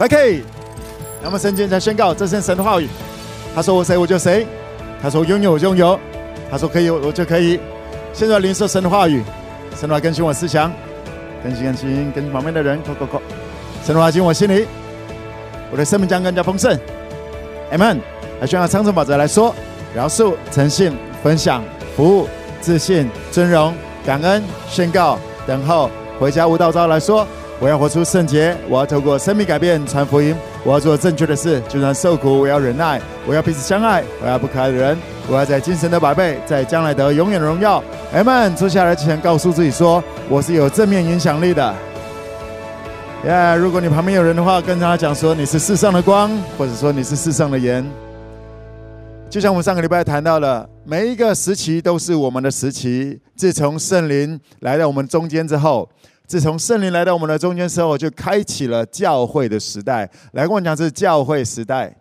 OK，那么圣经在宣告这是神的话语。他说我谁我就谁，他说拥有我就拥有，他说可以我就可以。现在领受神的话语，神的话更新我思想，更新更新更新旁边的人，扣扣扣。神的话进我心里，我的生命将更加丰盛。Amen。来宣告长城宝座来说，饶恕、诚信、分享、服务、自信、尊荣、感恩、宣告、等候、回家无道招来说。我要活出圣洁，我要透过生命改变传福音，我要做正确的事，就算受苦，我要忍耐，我要彼此相爱，我要不可爱的人，我要在精神得百倍，在将来得永远的荣耀。阿门。坐下来之前，告诉自己说，我是有正面影响力的。耶、如果你旁边有人的话，跟他讲说，你是世上的光，或者说你是世上的盐。就像我们上个礼拜谈到了，每一个时期都是我们的时期。自从圣灵来到我们中间之后。自从圣灵来到我们的中间时候，就开启了教会的时代。来跟我讲，这是教会时代。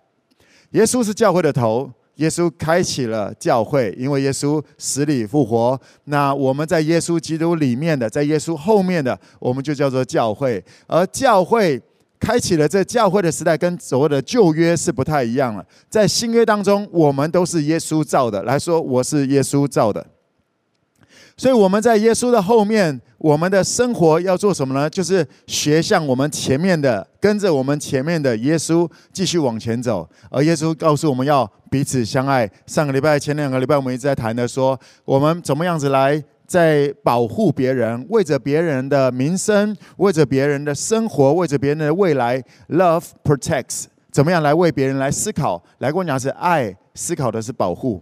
耶稣是教会的头，耶稣开启了教会，因为耶稣死里复活。那我们在耶稣基督里面的，在耶稣后面的，我们就叫做教会。而教会开启了这教会的时代，跟所谓的旧约是不太一样了。在新约当中，我们都是耶稣造的。来说，我是耶稣造的。所以我们在耶稣的后面，我们的生活要做什么呢？就是学像我们前面的，跟着我们前面的耶稣继续往前走。而耶稣告诉我们要彼此相爱。上个礼拜、前两个礼拜，我们一直在谈的说，我们怎么样子来在保护别人，为着别人的名声，为着别人的生活，为着别人的未来。Love protects，怎么样来为别人来思考？来跟我讲是爱，思考的是保护。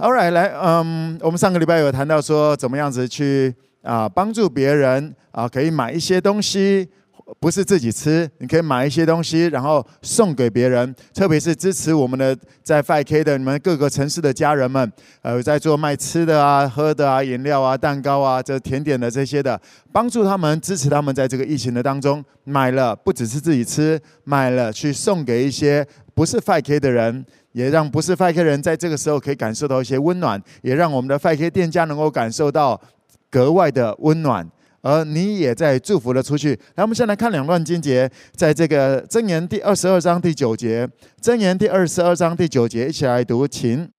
好，right, 来，嗯，我们上个礼拜有谈到说，怎么样子去啊帮助别人啊，可以买一些东西，不是自己吃，你可以买一些东西，然后送给别人，特别是支持我们的在 5K 的你们各个城市的家人们，呃，在做卖吃的啊、喝的啊、饮料啊、蛋糕啊、这甜点的这些的，帮助他们，支持他们在这个疫情的当中，买了不只是自己吃，买了去送给一些不是 5K 的人。也让不是 5K 人在这个时候可以感受到一些温暖，也让我们的 5K 店家能够感受到格外的温暖，而你也在祝福了出去。来，我们先来看两段经节，在这个箴言第二十二章第九节，箴言第二十二章第九节，一起来读，请。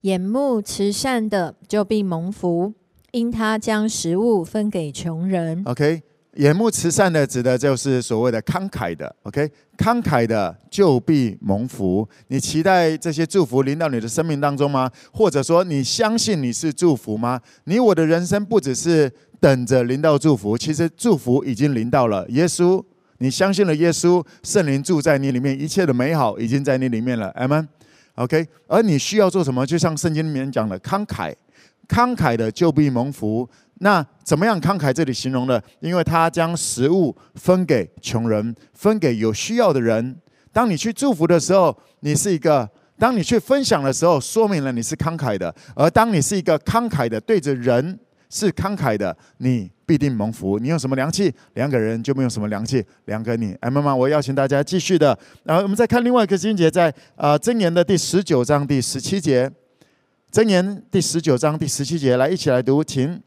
眼目慈善的就必蒙福，因他将食物分给穷人。OK。眼目慈善的，指的就是所谓的慷慨的，OK，慷慨的就必蒙福。你期待这些祝福临到你的生命当中吗？或者说，你相信你是祝福吗？你我的人生不只是等着临到祝福，其实祝福已经临到了。耶稣，你相信了耶稣，圣灵住在你里面，一切的美好已经在你里面了。阿门。OK，而你需要做什么？就像圣经里面讲的，慷慨，慷慨的就必蒙福。那怎么样慷慨？这里形容的，因为他将食物分给穷人，分给有需要的人。当你去祝福的时候，你是一个；当你去分享的时候，说明了你是慷慨的。而当你是一个慷慨的，对着人是慷慨的，你必定蒙福。你有什么良气？两个人就没有什么良气。两个你。哎，妈妈，我邀请大家继续的。然后我们再看另外一个经节，在啊箴言的第十九章第十七节，箴言第十九章第十七节，来一起来读，请。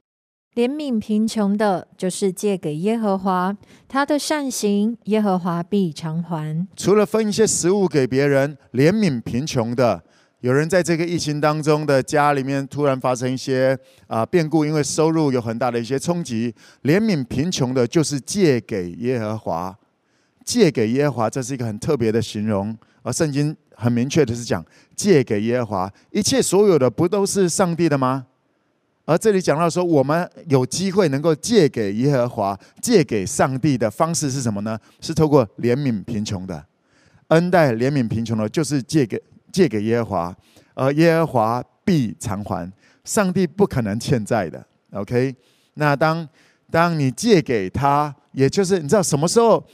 怜悯贫穷的，就是借给耶和华，他的善行，耶和华必偿还。除了分一些食物给别人，怜悯贫穷的，有人在这个疫情当中的家里面突然发生一些啊变故，因为收入有很大的一些冲击，怜悯贫穷的，就是借给耶和华，借给耶和华，这是一个很特别的形容，而圣经很明确的是讲借给耶和华，一切所有的不都是上帝的吗？而这里讲到说，我们有机会能够借给耶和华、借给上帝的方式是什么呢？是透过怜悯贫穷的，恩待怜悯贫穷的，就是借给借给耶和华，而耶和华必偿还。上帝不可能欠债的。OK，那当当你借给他，也就是你知道什么时候？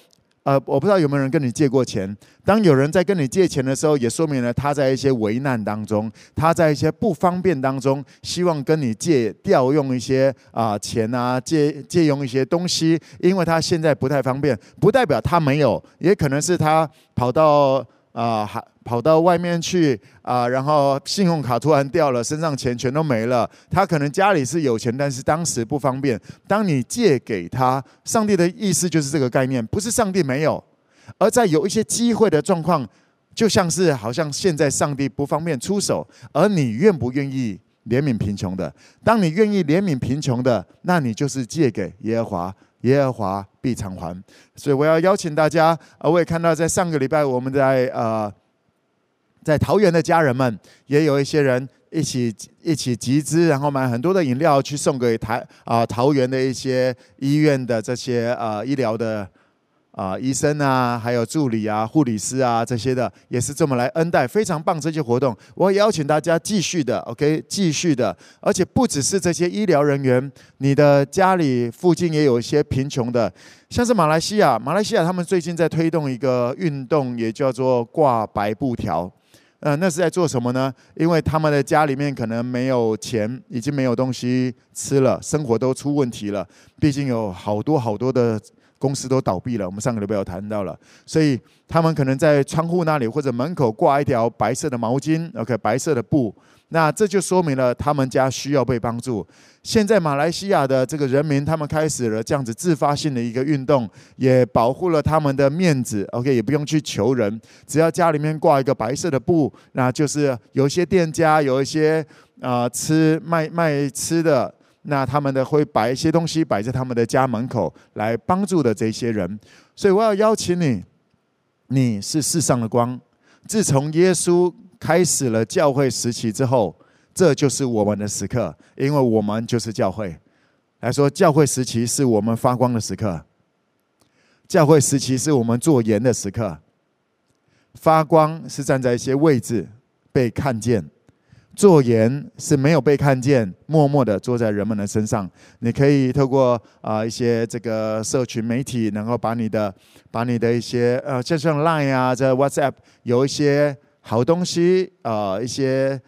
呃，我不知道有没有人跟你借过钱。当有人在跟你借钱的时候，也说明了他在一些危难当中，他在一些不方便当中，希望跟你借调用一些啊、钱啊，借借用一些东西，因为他现在不太方便，不代表他没有，也可能是他跑到。啊，还跑到外面去啊，然后信用卡突然掉了，身上钱全都没了。他可能家里是有钱，但是当时不方便。当你借给他，上帝的意思就是这个概念，不是上帝没有，而在有一些机会的状况，就像是好像现在上帝不方便出手，而你愿不愿意怜悯贫穷的？当你愿意怜悯贫穷的，那你就是借给耶和华，耶和华必偿还。所以我要邀请大家，呃，我也看到在上个礼拜我们在呃，在桃园的家人们，也有一些人。一起一起集资，然后买很多的饮料去送给台啊、桃园的一些医院的这些呃医疗的啊、医生啊，还有助理啊、护理师啊这些的，也是这么来恩待，非常棒这些活动。我邀请大家继续的，OK，继续的，而且不只是这些医疗人员，你的家里附近也有一些贫穷的，像是马来西亚，马来西亚他们最近在推动一个运动，也叫做挂白布条。嗯，那是在做什么呢？因为他们的家里面可能没有钱，已经没有东西吃了，生活都出问题了。毕竟有好多好多的公司都倒闭了，我们上个礼拜有谈到了，所以他们可能在窗户那里或者门口挂一条白色的毛巾，OK，白色的布。那这就说明了他们家需要被帮助。现在马来西亚的这个人民，他们开始了这样子自发性的一个运动，也保护了他们的面子。OK，也不用去求人，只要家里面挂一个白色的布，那就是有些店家，有一些啊、吃卖卖吃的，那他们的会摆一些东西摆在他们的家门口来帮助的这些人。所以我要邀请你，你是世上的光。自从耶稣。开始了教会时期之后，这就是我们的时刻，因为我们就是教会。来说，教会时期是我们发光的时刻，教会时期是我们做盐的时刻。发光是站在一些位置被看见，做盐是没有被看见，默默的坐在人们的身上。你可以透过啊、一些这个社群媒体，能够把你的把你的一些呃，就像 Line 啊，在 WhatsApp 有一些。好东西啊、一些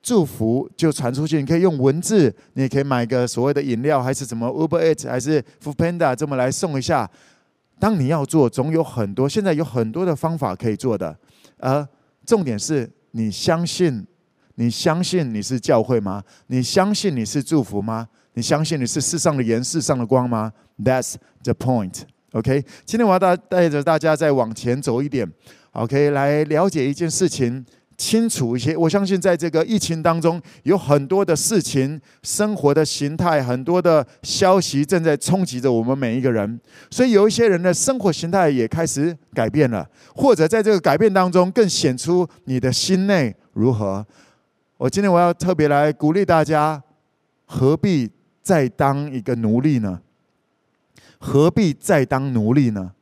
祝福就传出去。你可以用文字，你也可以买个所谓的饮料，还是什么 Uber Eats，还是 Foodpanda 这么来送一下。当你要做，总有很多，现在有很多的方法可以做的。而重点是你相信，你相信你是教会吗？你相信你是祝福吗？你相信你是世上的盐、世上的光吗？That's the point. OK，今天我要带带着大家再往前走一点。OK，来了解一件事情，清楚一些。我相信，在这个疫情当中，有很多的事情、生活的形态、很多的消息正在冲击着我们每一个人。所以，有一些人的生活形态也开始改变了，或者在这个改变当中，更显出你的心内如何。我今天我要特别来鼓励大家：何必再当一个奴隶呢？何必再当奴隶呢？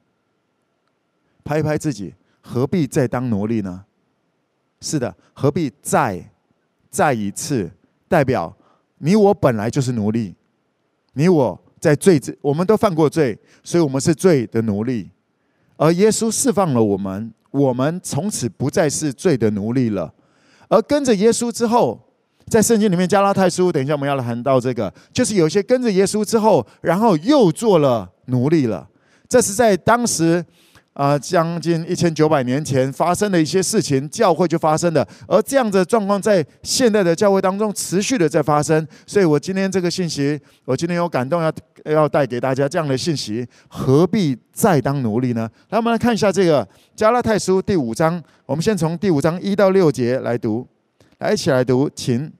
拍一拍自己。何必再当奴隶呢？是的，何必再再一次？代表你我本来就是奴隶，你我在罪之，我们都犯过罪，所以我们是罪的奴隶。而耶稣释放了我们，我们从此不再是罪的奴隶了。而跟着耶稣之后，在圣经里面加拉太书，等一下我们要来谈到这个，就是有些跟着耶稣之后，然后又做了奴隶了。这是在当时。啊，将近一千九百年前发生的一些事情，教会就发生了。而这样的状况在现代的教会当中持续的在发生。所以我今天这个信息，我今天有感动要要带给大家这样的信息：何必再当奴隶呢？来，我们来看一下这个加拉太书第五章。我们先从第五章一到六节来读，来一起来读，请。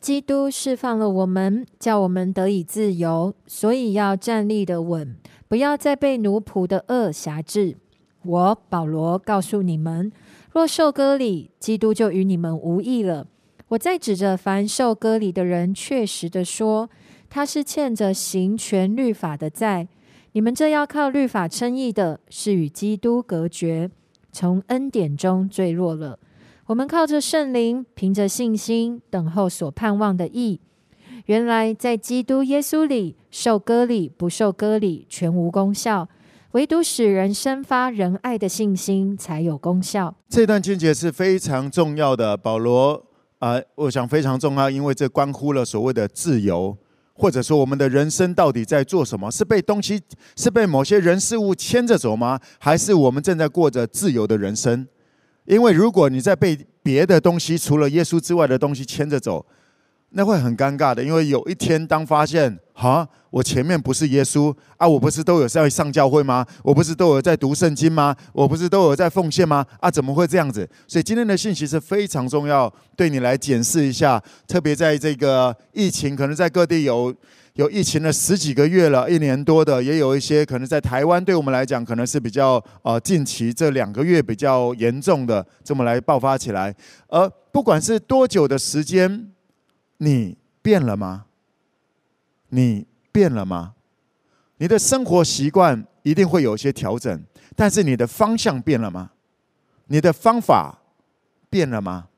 基督释放了我们，叫我们得以自由，所以要站立的稳，不要再被奴仆的恶挟制。我保罗告诉你们，若受割礼，基督就与你们无异了。我再指着凡受割礼的人，确实的说，他是欠着行全律法的债。你们这要靠律法称义的，是与基督隔绝，从恩典中坠落了。我们靠着圣灵，凭着信心等候所盼望的义。原来在基督耶稣里，受割礼不受割礼全无功效，唯独使人生发仁爱的信心才有功效。这段经节是非常重要的，保罗啊、我想非常重要，因为这关乎了所谓的自由，或者说我们的人生到底在做什么？是被东西，是被某些人事物牵着走吗？还是我们正在过着自由的人生？因为如果你在被别的东西，除了耶稣之外的东西牵着走，那会很尴尬的，因为有一天当发现，哈，我前面不是耶稣啊，我不是都有在上教会吗？我不是都有在读圣经吗？我不是都有在奉献吗？啊，怎么会这样子？所以今天的信息是非常重要，对你来检视一下，特别在这个疫情，可能在各地有有疫情了十几个月了，一年多的，也有一些可能在台湾，对我们来讲，可能是比较呃近期这两个月比较严重的，这么来爆发起来，而不管是多久的时间。你变了吗？你变了吗？你的生活习惯一定会有一些调整，但是你的方向变了吗？你的方法变了吗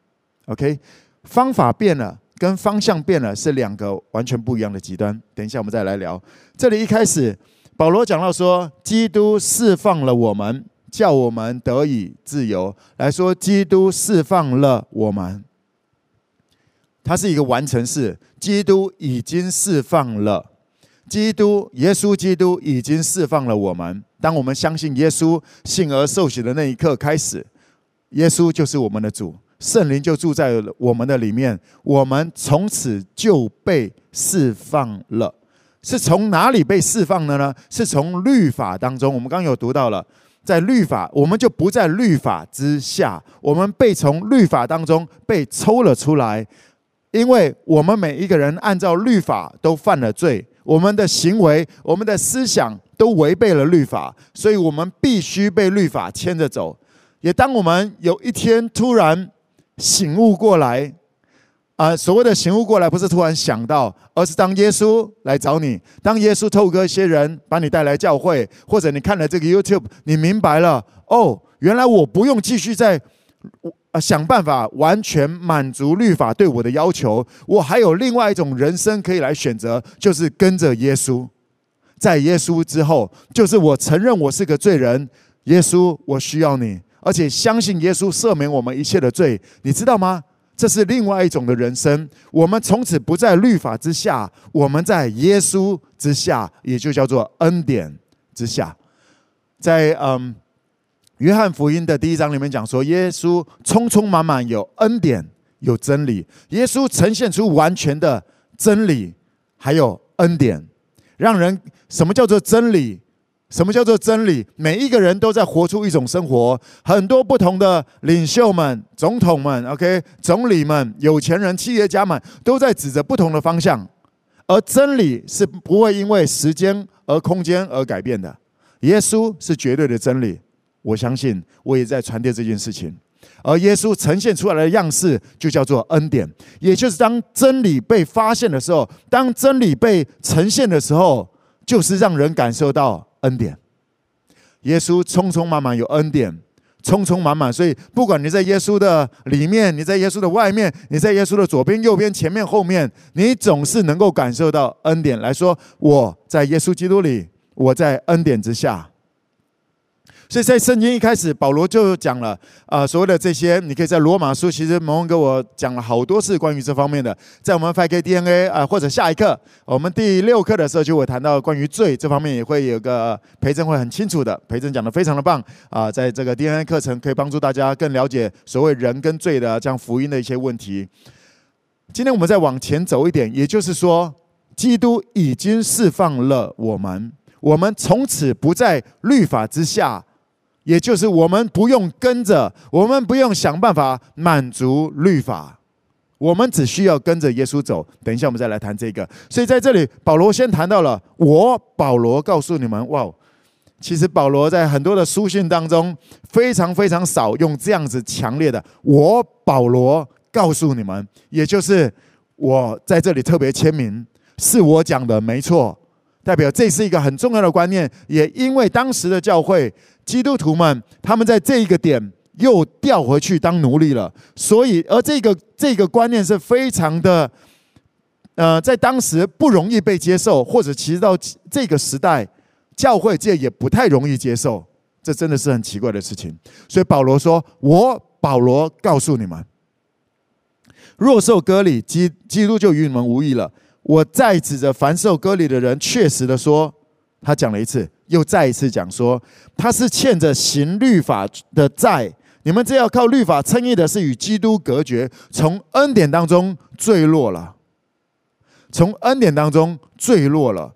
？OK，方法变了跟方向变了是两个完全不一样的极端。等一下我们再来聊。这里一开始，保罗讲到说，基督释放了我们，叫我们得以自由。来说，基督释放了我们。它是一个完成式，基督已经释放了，基督耶稣基督已经释放了我们。当我们相信耶稣，信而受洗的那一刻开始，耶稣就是我们的主，圣灵就住在我们的里面，我们从此就被释放了。是从哪里被释放的呢？是从律法当中。我们刚有读到了，在律法，我们就不在律法之下，我们被从律法当中被抽了出来。因为我们每一个人按照律法都犯了罪，我们的行为、我们的思想都违背了律法，所以我们必须被律法牵着走。也当我们有一天突然醒悟过来，啊，所谓的醒悟过来，不是突然想到，而是当耶稣来找你，当耶稣透过一些人把你带来教会，或者你看了这个 YouTube，你明白了，哦，原来我不用继续在。啊，想办法完全满足律法对我的要求。我还有另外一种人生可以来选择，就是跟着耶稣。在耶稣之后，就是我承认我是个罪人。耶稣，我需要你，而且相信耶稣赦免我们一切的罪。你知道吗？这是另外一种的人生。我们从此不在律法之下，我们在耶稣之下，也就叫做恩典之下。在嗯。约翰福音的第一章里面讲说，耶稣充充满满有恩典有真理，耶稣呈现出完全的真理，还有恩典，让人什么叫做真理？什么叫做真理？每一个人都在活出一种生活，很多不同的领袖们、总统们、OK、总理们、有钱人、企业家们都在指着不同的方向，而真理是不会因为时间而空间而改变的。耶稣是绝对的真理。我相信，我也在传递这件事情。而耶稣呈现出来的样式，就叫做恩典。也就是当真理被发现的时候，当真理被呈现的时候，就是让人感受到恩典。耶稣匆匆忙忙有恩典，匆匆忙忙。所以，不管你在耶稣的里面，你在耶稣的外面，你在耶稣的左边、右边、前面、后面，你总是能够感受到恩典。来说，我在耶稣基督里，我在恩典之下。所以在圣经一开始，保罗就讲了啊，所谓的这些，你可以在罗马书，其实蒙恩给我讲了好多次关于这方面的。在我们 5K DNA 啊，或者下一课，我们第六课的时候就会谈到关于罪这方面，也会有个培正会很清楚的，培正讲的非常的棒啊，在这个 DNA 课程可以帮助大家更了解所谓人跟罪的这样福音的一些问题。今天我们再往前走一点，也就是说，基督已经释放了我们，我们从此不在律法之下。也就是我们不用跟着，我们不用想办法满足律法，我们只需要跟着耶稣走。等一下，我们再来谈这个。所以在这里，保罗先谈到了我，保罗告诉你们，哇，其实保罗在很多的书信当中非常非常少用这样子强烈的“我保罗告诉你们”，也就是我在这里特别签名，是我讲的，没错。代表这是一个很重要的观念，也因为当时的教会基督徒们，他们在这一个点又调回去当奴隶了，所以而这个这个观念是非常的，呃，在当时不容易被接受，或者其实到这个时代，教会界也不太容易接受，这真的是很奇怪的事情。所以保罗说：“我保罗告诉你们，若受割礼，基基督就与你们无异了。”我再指着凡受割礼的人，确实的说，他讲了一次，又再一次讲说，他是欠着行律法的债。你们这要靠律法称义的，是与基督隔绝，从恩典当中坠落了。从恩典当中坠落了。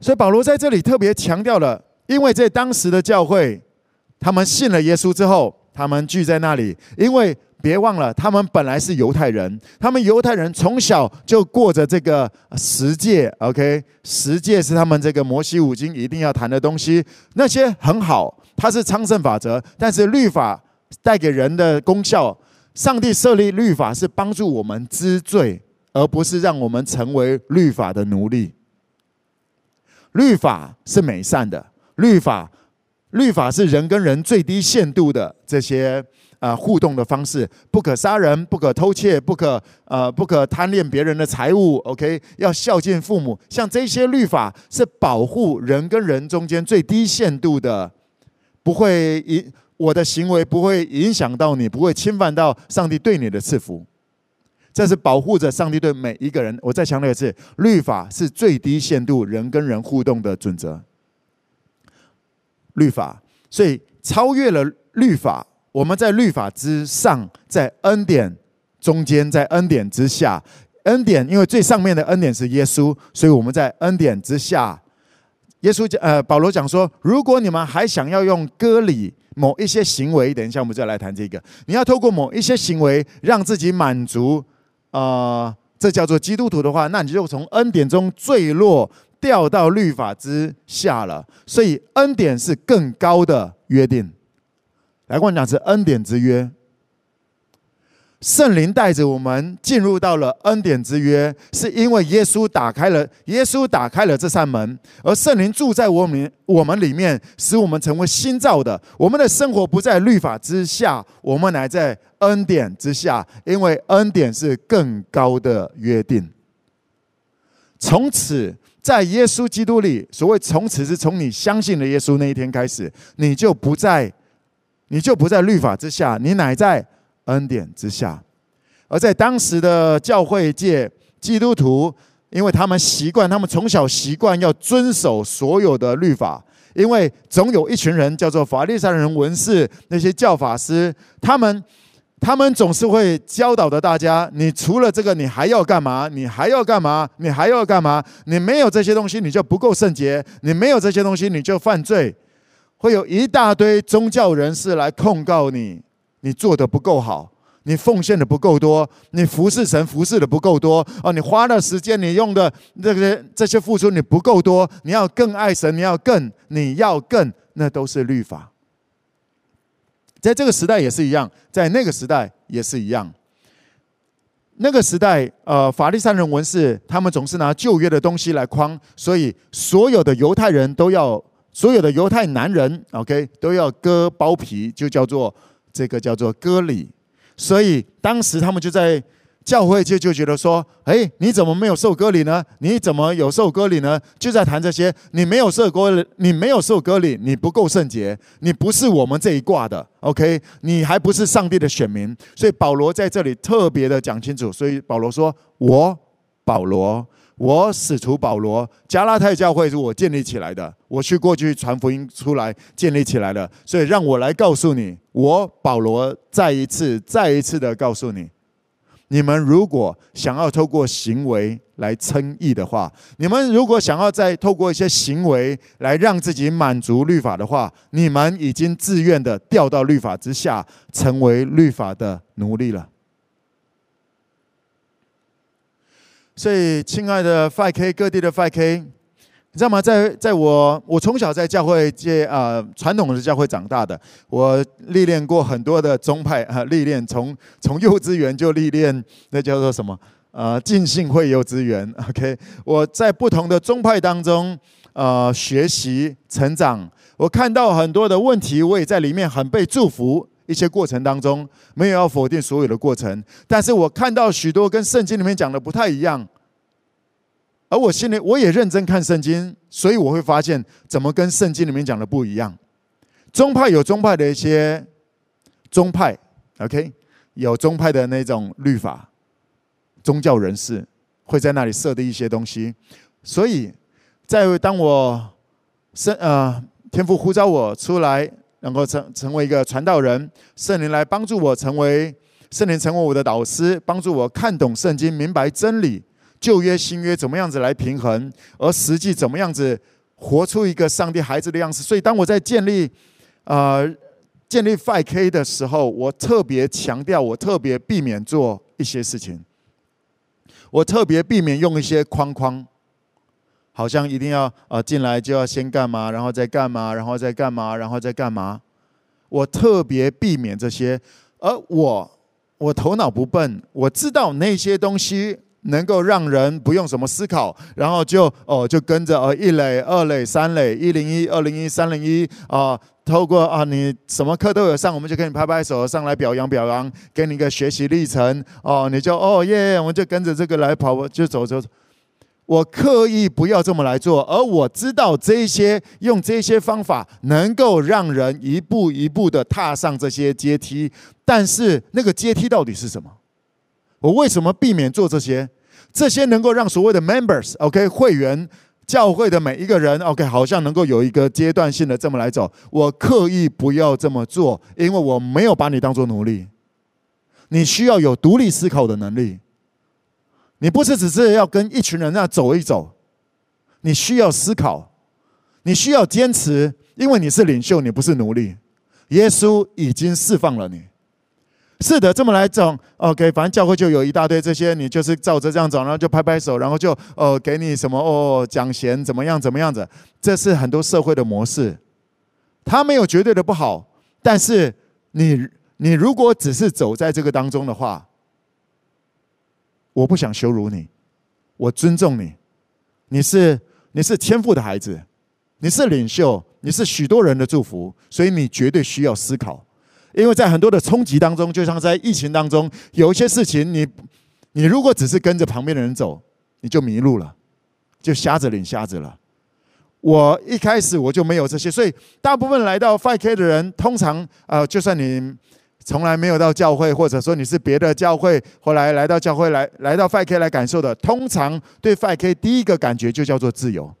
所以保罗在这里特别强调了，因为在当时的教会，他们信了耶稣之后，他们聚在那里，因为别忘了，他们本来是犹太人，他们犹太人从小就过着这个十诫，OK，十诫是他们这个摩西五经一定要谈的东西，那些很好，它是昌盛法则，但是律法带给人的功效，上帝设立律法是帮助我们知罪，而不是让我们成为律法的奴隶。律法是美善的，律法，律法是人跟人最低限度的这些、呃、互动的方式，不可杀人，不可偷窃，不可呃不可贪恋别人的财物，OK，要孝敬父母。像这些律法是保护人跟人中间最低限度的，不会影我的行为不会影响到你，不会侵犯到上帝对你的赐福。这是保护着上帝对每一个人。我再强调一次，律法是最低限度人跟人互动的准则。律法，所以超越了律法，我们在律法之上，在恩典中间，在恩典之下。恩典，因为最上面的恩典是耶稣，所以我们在恩典之下。耶稣讲，呃，保罗讲说，如果你们还想要用割礼某一些行为，等一下我们再来谈这个。你要透过某一些行为让自己满足。呃，这叫做基督徒的话，那你就从恩典中坠落，掉到律法之下了。所以恩典是更高的约定。来，跟我讲是恩典之约。圣灵带着我们进入到了恩典之约，是因为耶稣打开了，耶稣打开了这扇门，而圣灵住在我们我们里面，使我们成为新造的。我们的生活不在律法之下，我们乃在恩典之下，因为恩典是更高的约定。从此，在耶稣基督里，所谓从此是从你相信了耶稣那一天开始，你就不再，你就不在律法之下，你乃在。恩典之下，而在当时的教会界，基督徒，因为他们习惯，他们从小习惯要遵守所有的律法，因为总有一群人叫做法利赛人、文士那些教法师，他们他们总是会教导的大家：你除了这个，你还要干嘛？你还要干嘛？你还要干嘛？你没有这些东西，你就不够圣洁；你没有这些东西，你就犯罪。会有一大堆宗教人士来控告你。你做的不够好，你奉献的不够多，你服侍神服侍的不够多哦，你花的时间，你用的这些这些付出你不够多，你要更爱神，你要更，你要更，那都是律法。在这个时代也是一样，在那个时代也是一样。那个时代，呃，法利赛人文士他们总是拿旧约的东西来框，所以所有的犹太人都要，所有的犹太男人，OK，都要割包皮，就叫做。这个叫做割礼，所以当时他们就在教会就就觉得说：“哎，你怎么没有受割礼呢？你怎么有受割礼呢？”就在谈这些，你没有受割，你没有受割礼，你不够圣洁，你不是我们这一挂的，OK？你还不是上帝的选民。所以保罗在这里特别的讲清楚。所以保罗说：“我保罗。”我使徒保罗，加拉太教会是我建立起来的，我去过去传福音出来建立起来的，所以让我来告诉你，我保罗再一次、再一次的告诉你，你们如果想要透过行为来称义的话，你们如果想要再透过一些行为来让自己满足律法的话，你们已经自愿的掉到律法之下，成为律法的奴隶了。所以，亲爱的 5K 各地的 5K，你知道吗？在在我我从小在教会界啊，传统的教会长大的，我历练过很多的宗派啊，历练从从幼稚园就历练，那叫做什么？呃，浸信会幼稚园。OK，我在不同的宗派当中呃学习成长，我看到很多的问题，我也在里面很被祝福。一些过程当中，没有要否定所有的过程，但是我看到许多跟圣经里面讲的不太一样，而我心里我也认真看圣经，所以我会发现怎么跟圣经里面讲的不一样。宗派有宗派的一些宗派，OK，有宗派的那种律法，宗教人士会在那里设定一些东西，所以在当我圣呃天父呼召我出来。能够成成为一个传道人，圣灵来帮助我成为圣灵，成为我的导师，帮助我看懂圣经，明白真理，旧约新约怎么样子来平衡，而实际怎么样子活出一个上帝孩子的样子。所以，当我在建立呃建立 5K 的时候，我特别强调，我特别避免做一些事情，我特别避免用一些框框，好像一定要呃进来就要先干嘛，然后再干嘛，然后再干嘛，然后再干嘛。我特别避免这些，而我我头脑不笨，我知道那些东西能够让人不用什么思考，然后就哦就跟着哦一垒、二垒、三垒、一零一、二零一、三零一啊，透过啊你什么课都有上，我们就给你拍拍手，上来表扬表扬，给你一个学习历程哦，你就哦耶，我们就跟着这个来跑，就走走。我刻意不要这么来做，而我知道这些用这些方法能够让人一步一步的踏上这些阶梯，但是那个阶梯到底是什么？我为什么避免做这些？这些能够让所谓的 members，OK，会员教会的每一个人，OK，好像能够有一个阶段性的这么来走。我刻意不要这么做，因为我没有把你当做奴隶。你需要有独立思考的能力。你不是只是要跟一群人那走一走，你需要思考，你需要坚持，因为你是领袖，你不是奴隶。耶稣已经释放了你。是的，这么来走，OK，反正教会就有一大堆这些，你就是照着这样走，然后就拍拍手，然后就哦给你什么哦奖闲怎么样怎么样子，这是很多社会的模式，它没有绝对的不好，但是你你如果只是走在这个当中的话。我不想羞辱你，我尊重你。你是你是天赋的孩子，你是领袖，你是许多人的祝福，所以你绝对需要思考。因为在很多的冲击当中，就像在疫情当中，有一些事情你，你如果只是跟着旁边的人走，你就迷路了，就瞎子领瞎子了。我一开始我就没有这些，所以大部分来到 5K 的人，通常呃，就算你。从来没有到教会，或者说你是别的教会，后来来到教会来来到 5K 来感受的，通常对 5K 第一个感觉就叫做自由。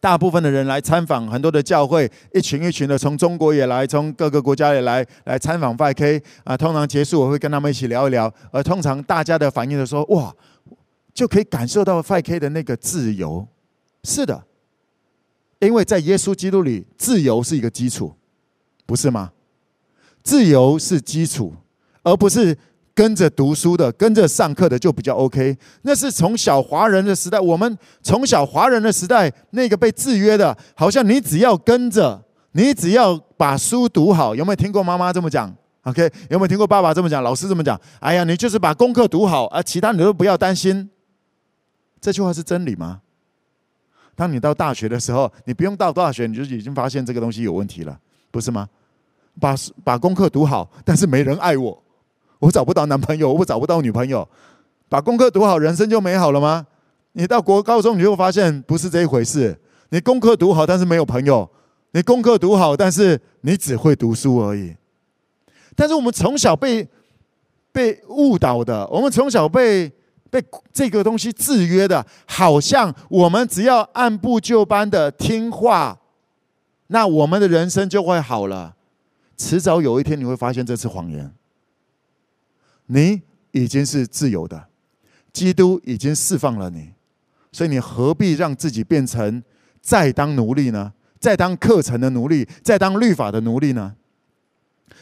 大部分的人来参访很多的教会，一群一群的从中国也来，从各个国家也来来参访 5K 啊。通常结束我会跟他们一起聊一聊，而通常大家的反应都说：哇，就可以感受到 5K 的那个自由。是的，因为在耶稣基督里，自由是一个基础，不是吗？自由是基础，而不是跟着读书的、跟着上课的就比较 OK。那是从小华人的时代，我们从小华人的时代，那个被制约的，好像你只要跟着，你只要把书读好。有没有听过妈妈这么讲？OK，有没有听过爸爸这么讲？老师这么讲？哎呀，你就是把功课读好，而其他你都不要担心。这句话是真理吗？当你到大学的时候，你不用到大学，你就已经发现这个东西有问题了，不是吗？把把功课读好，但是没人爱我，我找不到男朋友，我找不到女朋友。把功课读好，人生就美好了吗？你到国高中，你就发现不是这一回事。你功课读好，但是没有朋友；你功课读好，但是你只会读书而已。但是我们从小被被误导的，我们从小被被这个东西制约的，好像我们只要按部就班的听话，那我们的人生就会好了。迟早有一天你会发现这是谎言。你已经是自由的，基督已经释放了你，所以你何必让自己变成再当奴隶呢？再当课程的奴隶，再当律法的奴隶呢？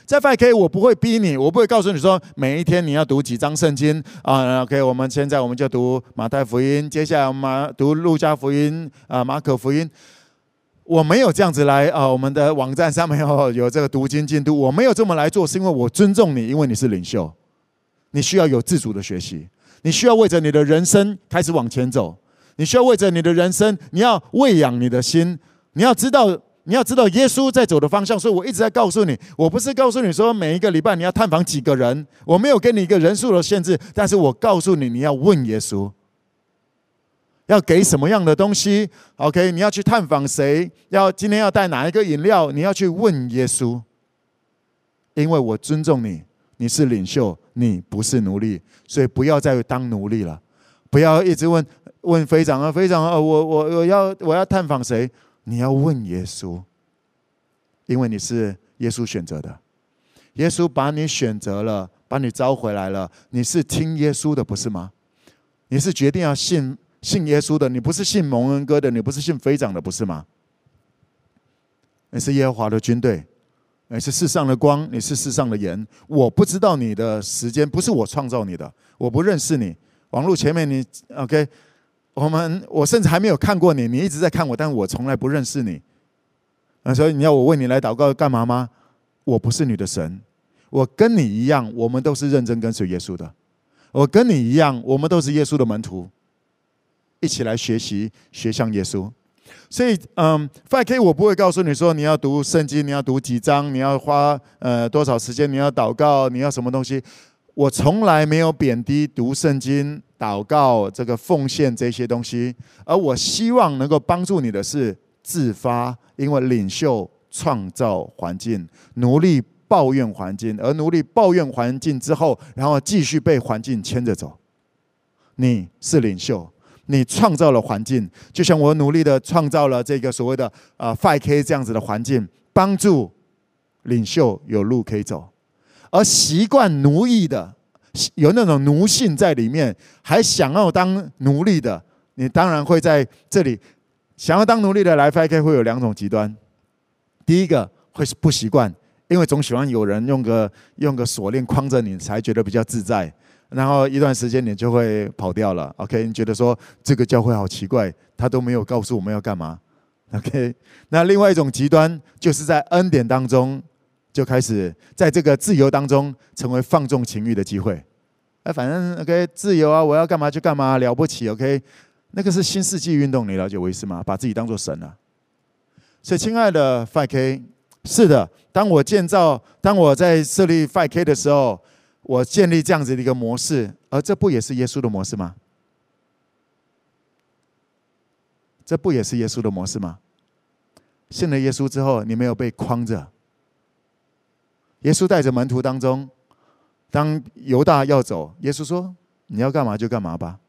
在 5K，我不会逼你，我不会告诉你说每一天你要读几章圣经啊。OK，我们现在我们就读马太福音，接下来我们读路加福音啊，马可福音。我没有这样子来啊，我们的网站上面有有这个读经进度，我没有这么来做，是因为我尊重你，因为你是领袖，你需要有自主的学习，你需要为着你的人生开始往前走，你需要为着你的人生，你要喂养你的心，你要知道，你要知道耶稣在走的方向，所以我一直在告诉你，我不是告诉你说每一个礼拜你要探访几个人，我没有给你一个人数的限制，但是我告诉你，你要问耶稣。要给什么样的东西？OK，你要去探访谁？要今天要带哪一个饮料？你要去问耶稣，因为我尊重你，你是领袖，你不是奴隶，所以不要再当奴隶了。不要一直问问非常啊，非常啊，我我我要我要探访谁？你要问耶稣，因为你是耶稣选择的，耶稣把你选择了，把你招回来了，你是听耶稣的，不是吗？你是决定要信信耶稣的，你不是信蒙恩哥的，你不是信飞长的，不是吗？你是耶和华的军队，你是世上的光，你是世上的盐。我不知道你的时间，不是我创造你的，我不认识你。网络前面你 OK，我们我甚至还没有看过你，你一直在看我，但我从来不认识你。那所以你要我为你来祷告干嘛吗？我不是你的神，我跟你一样，我们都是认真跟随耶稣的。我跟你一样，我们都是耶稣的门徒，一起来学习，学像耶稣。所以，嗯，5K 我不会告诉你说你要读圣经，你要读几章，你要花呃多少时间，你要祷告，你要什么东西。我从来没有贬低读圣经、祷告、这个奉献这些东西，而我希望能够帮助你的是自发，因为领袖创造环境，奴隶。抱怨环境，而奴隶抱怨环境之后，然后继续被环境牵着走。你是领袖，你创造了环境，就像我努力的创造了这个所谓的呃 5K 这样子的环境，帮助领袖有路可以走。而习惯奴役的，有那种奴性在里面，还想要当奴隶的，你当然会在这里想要当奴隶的来 5K 会有两种极端。第一个会是不习惯。因为总喜欢有人用个用个锁链框着你，才觉得比较自在。然后一段时间你就会跑掉了。OK，你觉得说这个教会好奇怪，他都没有告诉我们要干嘛。OK，那另外一种极端就是在恩典当中就开始在这个自由当中成为放纵情欲的机会。哎，反正 OK 自由啊，我要干嘛就干嘛，了不起。OK，那个是新世纪运动，你了解我意思吗？把自己当做神了啊。所以，亲爱的 5K。是的，当我建造，当我在设立 5K 的时候，我建立这样子的一个模式，而这不也是耶稣的模式吗？这不也是耶稣的模式吗？信了耶稣之后，你没有被框着。耶稣带着门徒当中，当犹大要走，耶稣说：“你要干嘛就干嘛吧。”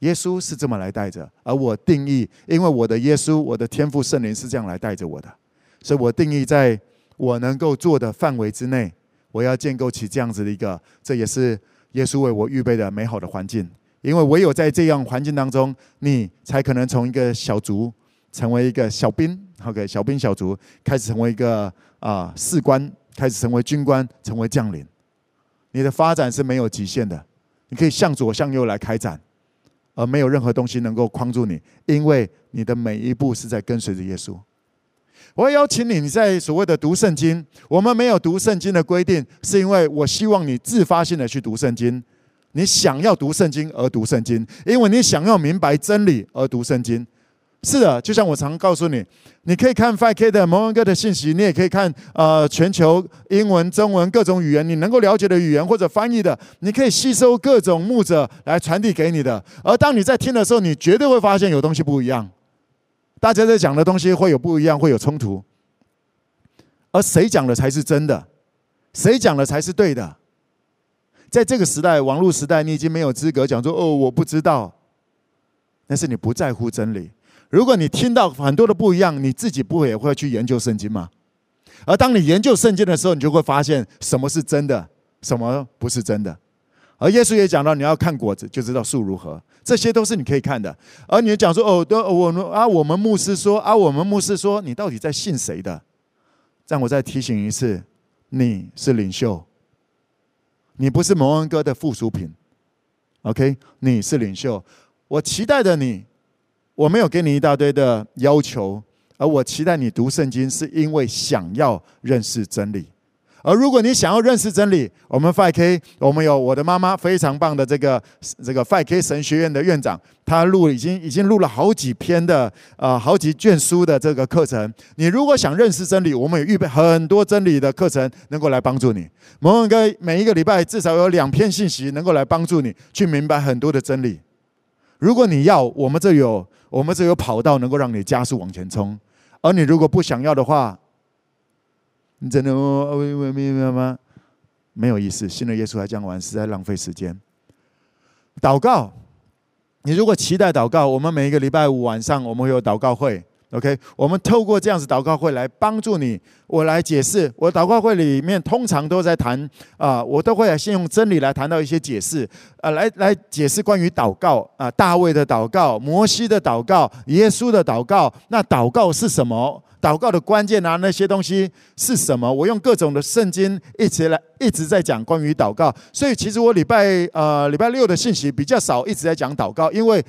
耶稣是这么来带着，而我定义，因为我的耶稣，我的天赋圣灵是这样来带着我的。所以我定义，在我能够做的范围之内，我要建构起这样子的一个，这也是耶稣为我预备的美好的环境。因为唯有在这样环境当中，你才可能从一个小卒成为一个小兵，OK，小兵小卒开始成为一个啊、士官，开始成为军官，成为将领。你的发展是没有极限的，你可以向左向右来开展，而没有任何东西能够框住你，因为你的每一步是在跟随着耶稣。我邀请你，你在所谓的读圣经，我们没有读圣经的规定，是因为我希望你自发性的去读圣经。你想要读圣经而读圣经，因为你想要明白真理而读圣经。是的，就像我常告诉你，你可以看 5K 的蒙文哥的信息，你也可以看呃全球英文、中文各种语言，你能够了解的语言或者翻译的，你可以吸收各种牧者来传递给你的。而当你在听的时候，你绝对会发现有东西不一样。大家在讲的东西会有不一样，会有冲突，而谁讲的才是真的？谁讲的才是对的？在这个时代，网络时代，你已经没有资格讲说“哦，我不知道”，但是你不在乎真理。如果你听到很多的不一样，你自己不也会去研究圣经吗？而当你研究圣经的时候，你就会发现什么是真的，什么不是真的。而耶稣也讲到，你要看果子就知道树如何。这些都是你可以看的，而你讲说哦，都我们啊，我们牧师说啊，我们牧师说，你到底在信谁的？让我再提醒一次，你是领袖，你不是蒙恩哥的附属品，OK？你是领袖，我期待的你，我没有给你一大堆的要求，而我期待你读圣经，是因为想要认识真理。而如果你想要认识真理，我们 5K，我们有我的妈妈非常棒的这个这个 5K 神学院的院长，他录已经已经录了好几篇的、呃、好几卷书的这个课程。你如果想认识真理，我们也预备很多真理的课程，能够来帮助你。蒙恩哥每一个礼拜至少有两篇信息，能够来帮助你去明白很多的真理。如果你要，我们这有我们这有跑道能够让你加速往前冲。而你如果不想要的话，你真的明白吗？没有意思。信了耶稣还讲完，实在浪费时间。祷告，你如果期待祷告，我们每一个礼拜五晚上我们会有祷告会。OK，我们透过这样子祷告会来帮助你，我来解释。我祷告会里面通常都在谈啊、我都会先用真理来谈到一些解释，呃，来来解释关于祷告啊、大卫的祷告、摩西的祷告、耶稣的祷告。那祷告是什么？祷告的关键啊，那些东西是什么？我用各种的圣经一直来一直在讲关于祷告。所以其实我礼拜呃礼拜六的信息比较少，一直在讲祷告，因为。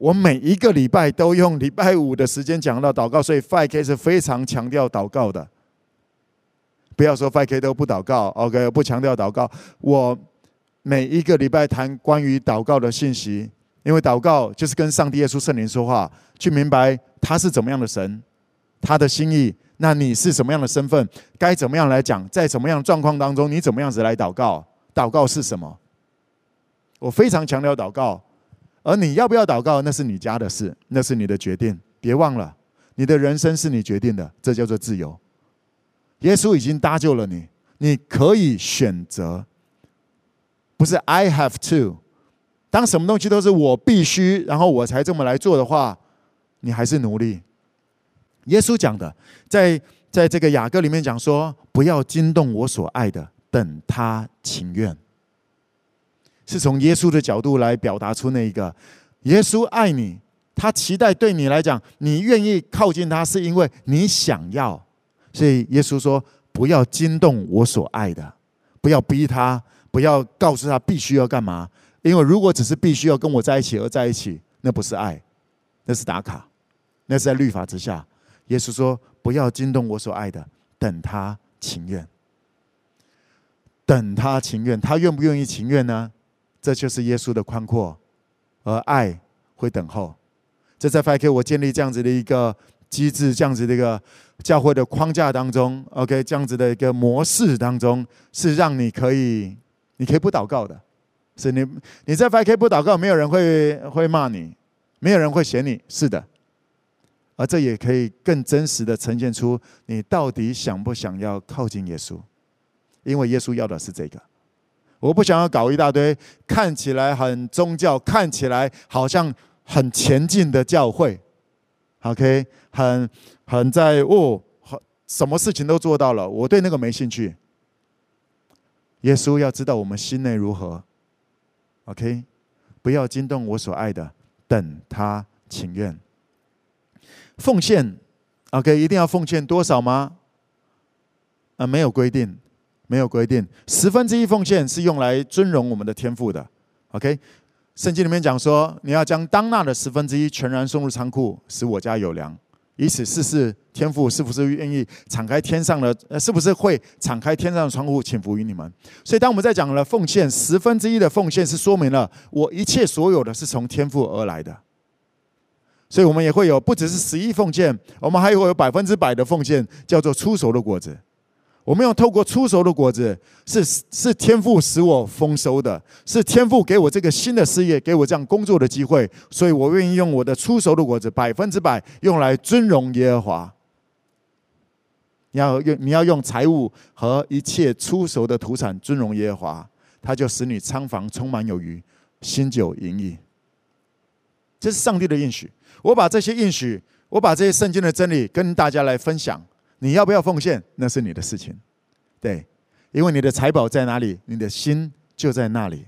我每一个礼拜都用礼拜五的时间讲到祷告，所以 Five K 是非常强调祷告的。不要说 Five K 都不祷告，OK，不强调祷告。我每一个礼拜谈关于祷告的信息，因为祷告就是跟上帝、耶稣、圣灵说话，去明白他是怎么样的神，他的心意。那你是什么样的身份？该怎么样来讲？在什么样的状况当中，你怎么样子来祷告？祷告是什么？我非常强调祷告。而你要不要祷告，那是你家的事，那是你的决定。别忘了，你的人生是你决定的，这叫做自由。耶稣已经搭救了你，你可以选择，不是 I have to。当什么东西都是我必须，然后我才这么来做的话，你还是奴隶。耶稣讲的，在在这个雅歌里面讲说，不要惊动我所爱的，等他情愿。是从耶稣的角度来表达出那一个，耶稣爱你，他期待对你来讲，你愿意靠近他，是因为你想要。所以耶稣说：“不要惊动我所爱的，不要逼他，不要告诉他必须要干嘛。因为如果只是必须要跟我在一起而在一起，那不是爱，那是打卡，那是在律法之下。”耶稣说：“不要惊动我所爱的，等他情愿，等他情愿，他愿不愿意情愿呢？”这就是耶稣的宽阔，而爱会等候。这在 5K 我建立这样子的一个机制，这样子的一个教会的框架当中，OK，这样子的一个模式当中，是让你可以，你可以不祷告的。是你你在 5K 不祷告，没有人会会骂你，没有人会嫌你，是的。而这也可以更真实的呈现出你到底想不想要靠近耶稣，因为耶稣要的是这个。我不想要搞一大堆看起来很宗教、看起来好像很前进的教会，OK，很很在哦，什么事情都做到了，我对那个没兴趣。耶稣要知道我们心内如何，OK，不要惊动我所爱的，等他情愿。奉献，OK，一定要奉献多少吗？啊，没有规定。没有规定，十分之一奉献是用来尊荣我们的天赋的。OK，圣经里面讲说，你要将当纳的十分之一全然送入仓库，使我家有粮，以此试试天父是不是愿意敞开天上的，呃，是不是会敞开天上的窗户，倾福于你们。所以，当我们在讲了奉献十分之一的奉献，是说明了我一切所有的是从天父而来的。所以我们也会有不只是十一奉献，我们还会有百分之百的奉献，叫做出熟的果子。我们要透过出熟的果子，是是天赋使我丰收的，是天赋给我这个新的事业，给我这样工作的机会，所以我愿意用我的出熟的果子百分之百用来尊荣耶和华。你要用你要用财物和一切初熟的土产尊荣耶和华，他就使你仓房充满有余，新酒盈溢。这是上帝的应许。我把这些应许，我把这些圣经的真理跟大家来分享。你要不要奉献？那是你的事情，对，因为你的财宝在哪里，你的心就在那里。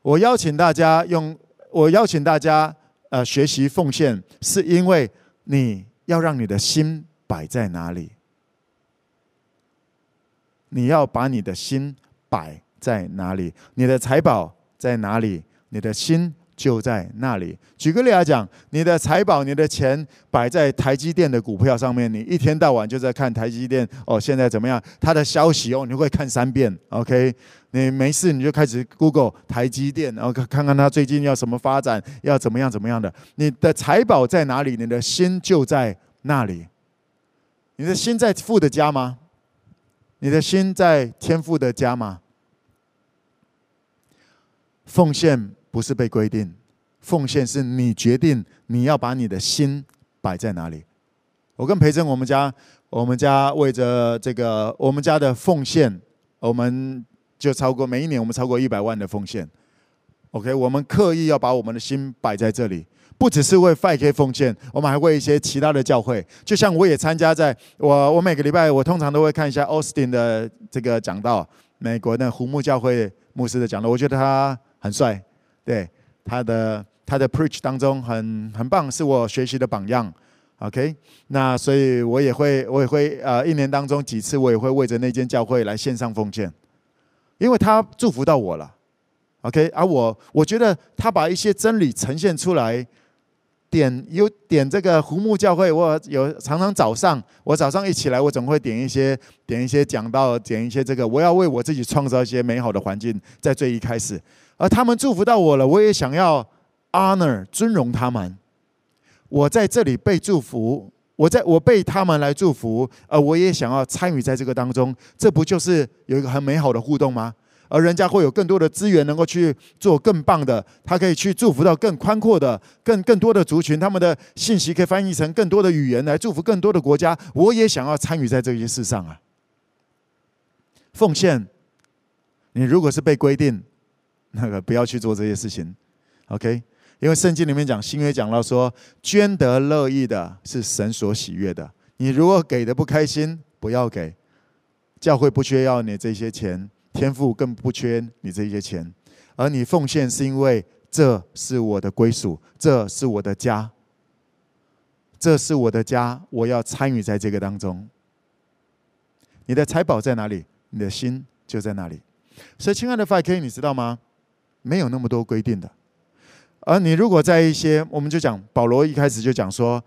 我邀请大家用，我邀请大家呃学习奉献，是因为你要让你的心摆在哪里？你要把你的心摆在哪里？你的财宝在哪里？你的心。就在那里。举个例来讲，你的财宝、你的钱摆在台积电的股票上面，你一天到晚就在看台积电哦，现在怎么样？它的消息哦，你会看三遍。OK，你没事你就开始 Google 台积电，然后看看它最近要什么发展，要怎么样怎么样的。你的财宝在哪里？你的心就在那里。你的心在富的家吗？你的心在天赋的家吗？奉献。不是被规定，奉献是你决定你要把你的心摆在哪里。我跟培正，我们家，我们家为着这个，我们家的奉献，我们就超过每一年我们超过一百万的奉献。OK，我们刻意要把我们的心摆在这里，不只是为 5K 奉献，我们还为一些其他的教会。就像我也参加在，我我每个礼拜我通常都会看一下 Austin 的这个讲道，美国的胡木教会牧师的讲道，我觉得他很帅，对他的他的 preach 当中很很棒，是我学习的榜样。OK，那所以我也会我也会呃一年当中几次我也会为着那间教会来献上奉献，因为他祝福到我了。OK，而我我觉得他把一些真理呈现出来，点有点这个湖木教会，我有常常早上我早上一起来，我总会点一些点一些讲到，点一些这个，我要为我自己创造一些美好的环境，在最一开始，而他们祝福到我了，我也想要 honor 尊荣他们，我在这里被祝福，我在我被他们来祝福，而我也想要参与在这个当中，这不就是有一个很美好的互动吗？而人家会有更多的资源，能够去做更棒的，他可以去祝福到更宽阔的、更更多的族群，他们的信息可以翻译成更多的语言来祝福更多的国家。我也想要参与在这些事上啊！奉献，你如果是被规定，那个不要去做这些事情，OK？因为圣经里面讲新约讲到说，捐得乐意的是神所喜悦的。你如果给的不开心，不要给，教会不缺要你这些钱。天父更不缺你这些钱，而你奉献是因为这是我的归属，这是我的家，这是我的家，我要参与在这个当中。你的财宝在哪里，你的心就在哪里。所以，亲爱的 5K，你知道吗？没有那么多规定的。而你如果在一些，我们就讲保罗一开始就讲说。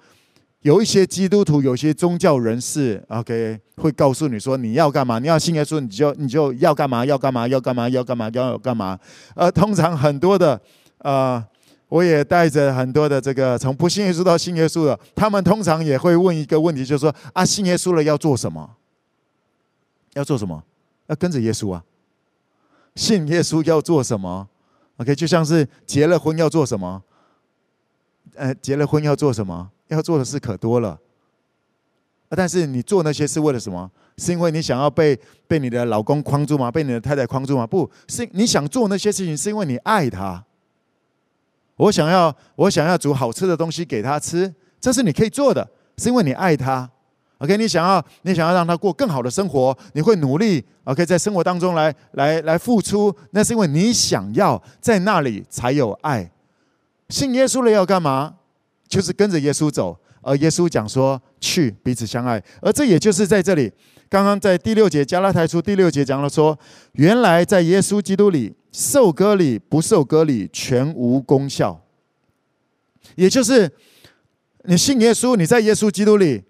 有一些基督徒，有些宗教人士，OK，会告诉你说你要干嘛？你要信耶稣，你就你就要干嘛？要干嘛？要干嘛？要干嘛？要干嘛？呃，通常很多的，呃，我也带着很多的这个从不信耶稣到信耶稣的，他们通常也会问一个问题，就是说啊，信耶稣了要做什么？要做什么？要跟着耶稣啊？信耶稣要做什么？OK，就像是结了婚要做什么？呃，结了婚要做什么？要做的事可多了，但是你做那些是为了什么？是因为你想要被被你的老公框住吗？被你的太太框住吗？不是，你想做那些事情是因为你爱他。我想要我想要煮好吃的东西给他吃，这是你可以做的，是因为你爱他。OK，你想要你想要让他过更好的生活，你会努力 OK 在生活当中来来来付出，那是因为你想要在那里才有爱。信耶稣了要干嘛？就是跟着耶稣走，而耶稣讲说去彼此相爱，而这也就是在这里，刚刚在第六节加拉太书第六节讲了说，原来在耶稣基督里受割礼不受割礼全无功效，也就是你信耶稣，你在耶稣基督里，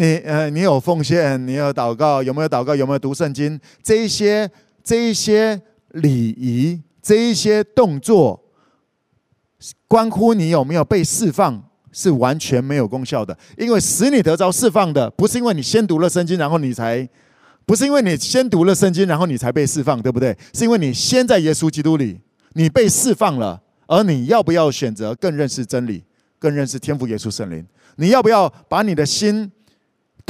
你呃你有奉献，你有祷告，有没有祷告，有没有读圣经，这一些这一些礼仪，这一些动作。关乎你有没有被释放，是完全没有功效的。因为使你得着释放的，不是因为你先读了圣经，然后你才，不是因为你先读了圣经，然后你才被释放，对不对？是因为你先在耶稣基督里，你被释放了。而你要不要选择更认识真理，更认识天父耶稣圣灵？你要不要把你的心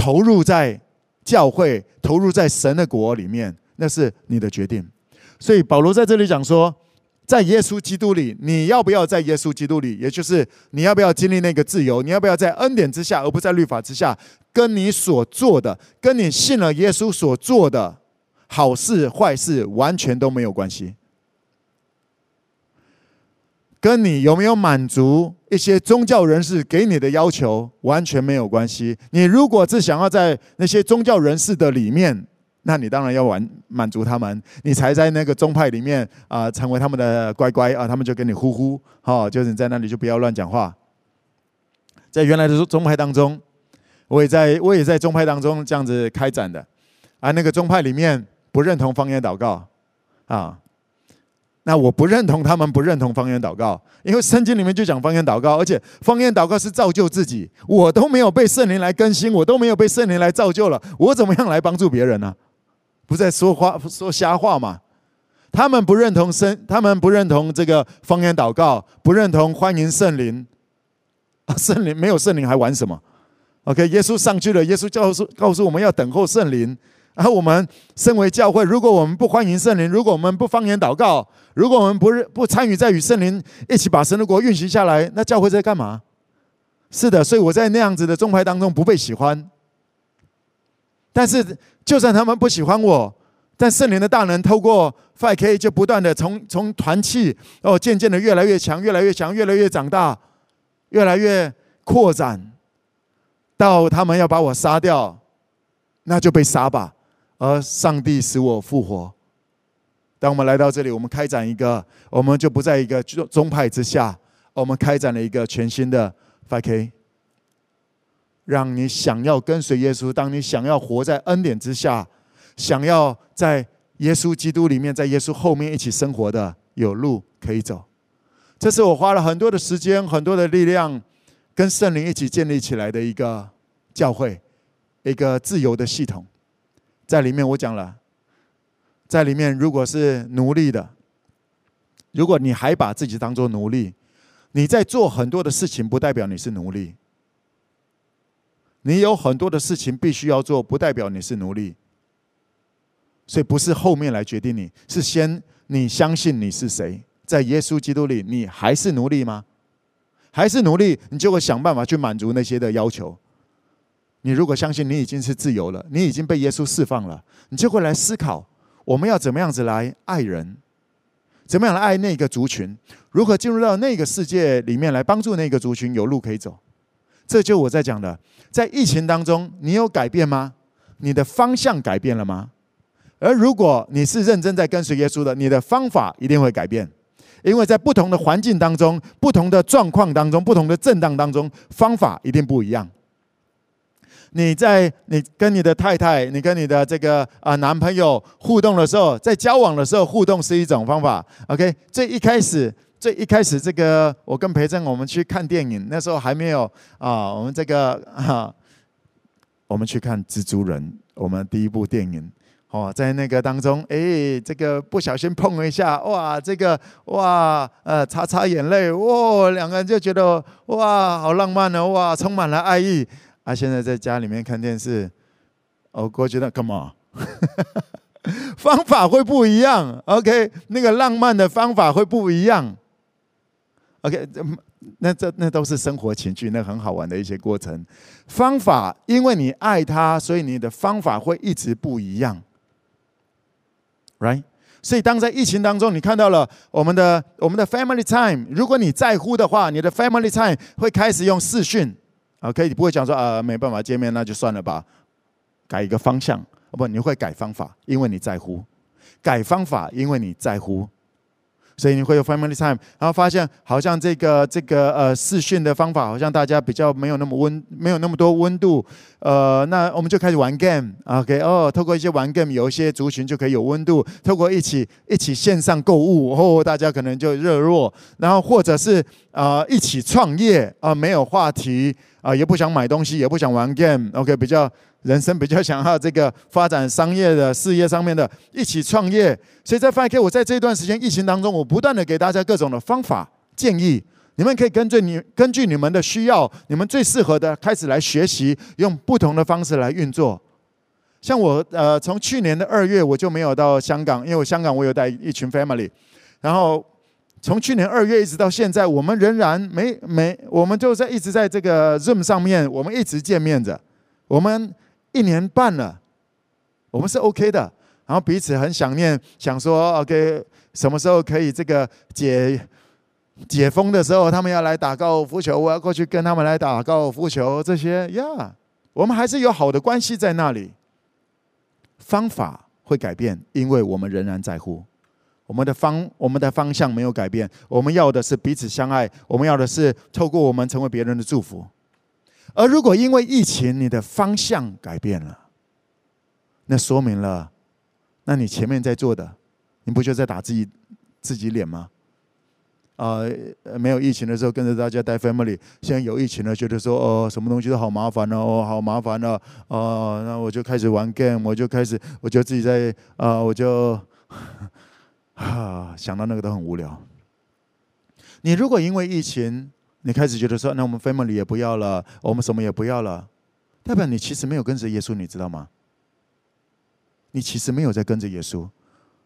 投入在教会，投入在神的国里面？那是你的决定。所以保罗在这里讲说。在耶稣基督里，你要不要在耶稣基督里？也就是你要不要经历那个自由？你要不要在恩典之下，而不在律法之下？跟你所做的，跟你信了耶稣所做的好事坏事，完全都没有关系。跟你有没有满足一些宗教人士给你的要求，完全没有关系。你如果是想要在那些宗教人士的里面，那你当然要完满足他们，你才在那个宗派里面啊、成为他们的乖乖啊，他们就跟你呼呼，好、哦，就是你在那里就不要乱讲话。在原来的宗派当中，我也在我也在宗派当中这样子开展的，啊，那个宗派里面不认同方言祷告啊，那我不认同他们不认同方言祷告，因为圣经里面就讲方言祷告，而且方言祷告是造就自己，我都没有被圣灵来更新，我都没有被圣灵来造就了，我怎么样来帮助别人呢？不在说话说瞎话嘛？他们不认同圣，他们不认同这个方言祷告，不认同欢迎圣灵。啊，圣灵没有圣灵还玩什么？OK，耶稣上去了，耶稣告诉告诉我们要等候圣灵。然后我们身为教会，如果我们不欢迎圣灵，如果我们不方言祷告，如果我们不不参与在与圣灵一起把神的国运行下来，那教会在干嘛？是的，所以我在那样子的宗派当中不被喜欢。但是，就算他们不喜欢我，但圣灵的大能透过 5K 就不断的从从团契哦，渐渐的越来越强，越来越强，越来越长大，越来越扩展，到他们要把我杀掉，那就被杀吧。而上帝使我复活。当我们来到这里，我们开展一个，我们就不在一个宗宗派之下，我们开展了一个全新的 5K。让你想要跟随耶稣，当你想要活在恩典之下，想要在耶稣基督里面，在耶稣后面一起生活的，有路可以走。这是我花了很多的时间、很多的力量，跟圣灵一起建立起来的一个教会，一个自由的系统。在里面，我讲了，在里面，如果是奴隶的，如果你还把自己当做奴隶，你在做很多的事情，不代表你是奴隶。你有很多的事情必须要做，不代表你是奴隶。所以不是后面来决定你，是先你相信你是谁，在耶稣基督里，你还是奴隶吗？还是奴隶，你就会想办法去满足那些的要求。你如果相信你已经是自由了，你已经被耶稣释放了，你就会来思考，我们要怎么样子来爱人，怎么样来爱那个族群，如何进入到那个世界里面来帮助那个族群有路可以走。这就我在讲的，在疫情当中，你有改变吗？你的方向改变了吗？而如果你是认真在跟随耶稣的，你的方法一定会改变，因为在不同的环境当中、不同的状况当中、不同的震荡当中，方法一定不一样。你在你跟你的太太、你跟你的这个啊男朋友互动的时候，在交往的时候互动是一种方法。OK，最一开始。最一开始，这个我跟培正我们去看电影，那时候还没有啊，我们这个啊，我们去看蜘蛛人，我们第一部电影哦，在那个当中，哎，这个不小心碰了一下，哇，这个哇，呃，擦擦眼泪，哇，两个人就觉得哇，好浪漫哦，哇，充满了爱意。啊，现在在家里面看电视，哦，我觉得干嘛？方法会不一样，OK，那个浪漫的方法会不一样。OK，那这那都是生活情趣，那很好玩的一些过程。方法，因为你爱他，所以你的方法会一直不一样，right？所以当在疫情当中，你看到了我们的我们的 family time，如果你在乎的话，你的 family time 会开始用视讯，OK？你不会讲说啊，没办法见面，那就算了吧，改一个方向哦，不，你会改方法，因为你在乎，改方法，因为你在乎。所以你会有 family time，然后发现好像这个这个呃视讯的方法，好像大家比较没有那么温，没有那么多温度。呃，那我们就开始玩 game，OK，哦，透过一些玩 game，有一些族群就可以有温度。透过一起一起线上购物，哦，大家可能就热络。然后或者是啊、一起创业啊、没有话题啊、也不想买东西，也不想玩 game，OK，比较。人生 比较想要这个发展商业的事业上面的，一起创业。所以在 5K，我在这段时间疫情当中，我不断的给大家各种的方法建议，你们可以根据你根据你们的需要，你们最适合的开始来学习，用不同的方式来运作。像我呃，从去年的二月我就没有到香港，因为我香港我有带一群 family，然后从去年二月一直到现在，我们仍然没没，我们就在一直在这个 Zoom 上面，我们一直见面着，我们。一年半了，我们是 OK 的，然后彼此很想念，想说 OK，什么时候可以这个解解封的时候，他们要来打高尔夫球，我要过去跟他们来打高尔夫球，这些呀，yeah, 我们还是有好的关系在那里。方法会改变，因为我们仍然在乎，我们的方我们的方向没有改变，我们要的是彼此相爱，我们要的是透过我们成为别人的祝福。而如果因为疫情，你的方向改变了，那说明了，那你前面在做的，你不就在打自己自己脸吗？啊、没有疫情的时候跟着大家带 family，现在有疫情了，觉得说哦，什么东西都好麻烦哦，好麻烦哦，哦，那我就开始玩 game，我就开始，我就自己在啊、我就啊，想到那个都很无聊。你如果因为疫情，你开始觉得说，那我们 family 也不要了，我们什么也不要了，代表你其实没有跟着耶稣，你知道吗？你其实没有在跟着耶稣，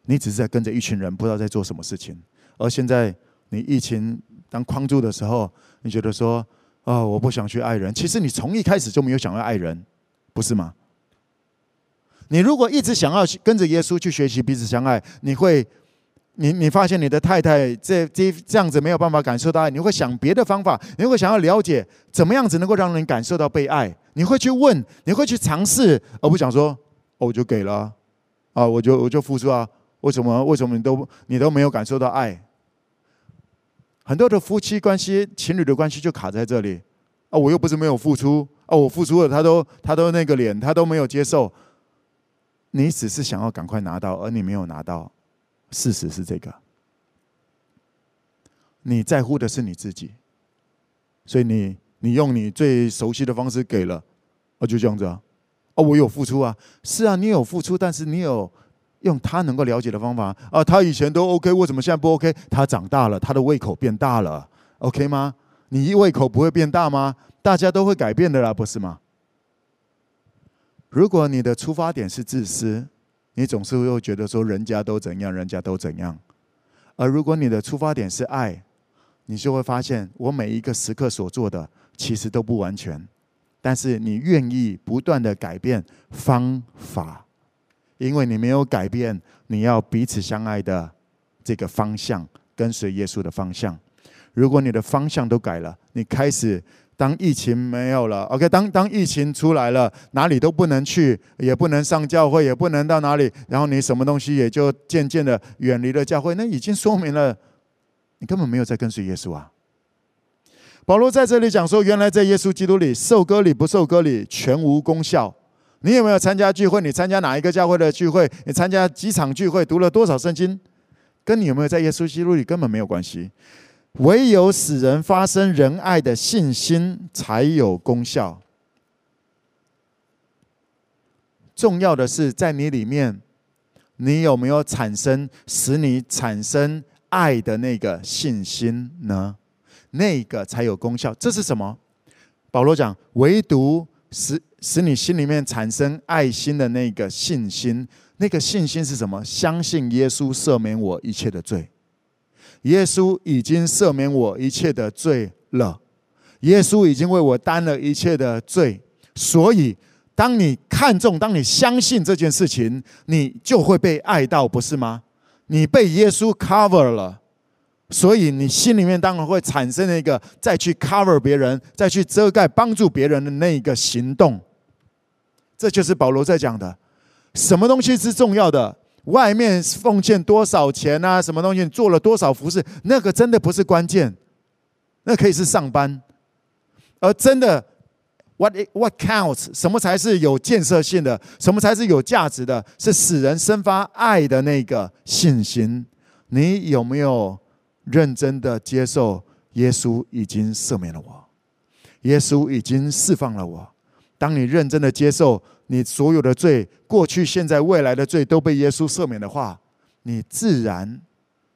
你只是在跟着一群人，不知道在做什么事情。而现在你疫情当框住的时候，你觉得说，哦，我不想去爱人。其实你从一开始就没有想要爱人，不是吗？你如果一直想要跟着耶稣去学习彼此相爱，你会，你你发现你的太太这这这样子没有办法感受到爱，你会想别的方法，你会想要了解怎么样子能够让人感受到被爱，你会去问，你会去尝试，而不想说，哦，我就给了，啊，我就我就付出啊，为什么为什么你都你都没有感受到爱？很多的夫妻关系、情侣的关系就卡在这里啊！我又不是没有付出啊，我付出了，他都他都那个脸，他都没有接受。你只是想要赶快拿到，而你没有拿到。事实是这个，你在乎的是你自己，所以你你用你最熟悉的方式给了，啊，就这样子啊，哦，我有付出啊，是啊，你有付出，但是你有。用他能够了解的方法啊，他以前都 OK，为什么现在不 OK？他长大了，他的胃口变大了，OK 吗？你胃口不会变大吗？大家都会改变的啦，不是吗？如果你的出发点是自私，你总是会觉得说人家都怎样，人家都怎样；而如果你的出发点是爱，你就会发现我每一个时刻所做的其实都不完全，但是你愿意不断的改变方法。因为你没有改变，你要彼此相爱的这个方向，跟随耶稣的方向。如果你的方向都改了，你开始当疫情没有了，OK，当当疫情出来了，哪里都不能去，也不能上教会，也不能到哪里，然后你什么东西也就渐渐的远离了教会，那已经说明了你根本没有在跟随耶稣啊。保罗在这里讲说，原来在耶稣基督里受割礼不受割礼全无功效。你有没有参加聚会？你参加哪一个教会的聚会？你参加几场聚会？读了多少圣经？跟你有没有在耶稣基督里根本没有关系。唯有使人发生仁爱的信心才有功效。重要的是在你里面，你有没有产生使你产生爱的那个信心呢？那个才有功效。这是什么？保罗讲，唯独使。使你心里面产生爱心的那个信心，那个信心是什么？相信耶稣赦免我一切的罪。耶稣已经赦免我一切的罪了，耶稣已经为我担了一切的罪。所以，当你看重、当你相信这件事情，你就会被爱到，不是吗？你被耶稣 cover 了。所以你心里面当然会产生那个再去 cover 别人、再去遮盖、帮助别人的那一个行动。这就是保罗在讲的，什么东西是重要的？外面奉献多少钱啊？什么东西做了多少服事？那个真的不是关键，那可以是上班。而真的，what what counts？什么才是有建设性的？什么才是有价值的？是使人生发爱的那个信心。你有没有认真的接受？耶稣已经赦免了我，耶稣已经释放了我。当你认真的接受你所有的罪，过去、现在、未来的罪都被耶稣赦免的话，你自然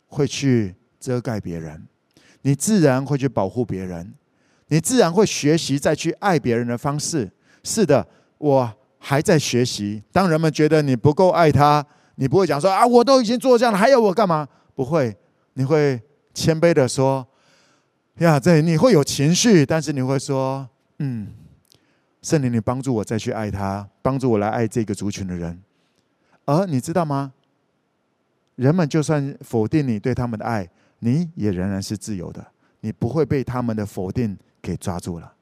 会去遮盖别人，你自然会去保护别人，你自然会学习再去爱别人的方式。是的，我还在学习。当人们觉得你不够爱他，你不会讲说啊，我都已经做这样了，还要我干嘛？不会，你会谦卑的说呀，这你会有情绪，但是你会说，嗯。圣灵，你帮助我再去爱他，帮助我来爱这个族群的人。而你知道吗？人们就算否定你对他们的爱，你也仍然是自由的，你不会被他们的否定给抓住了，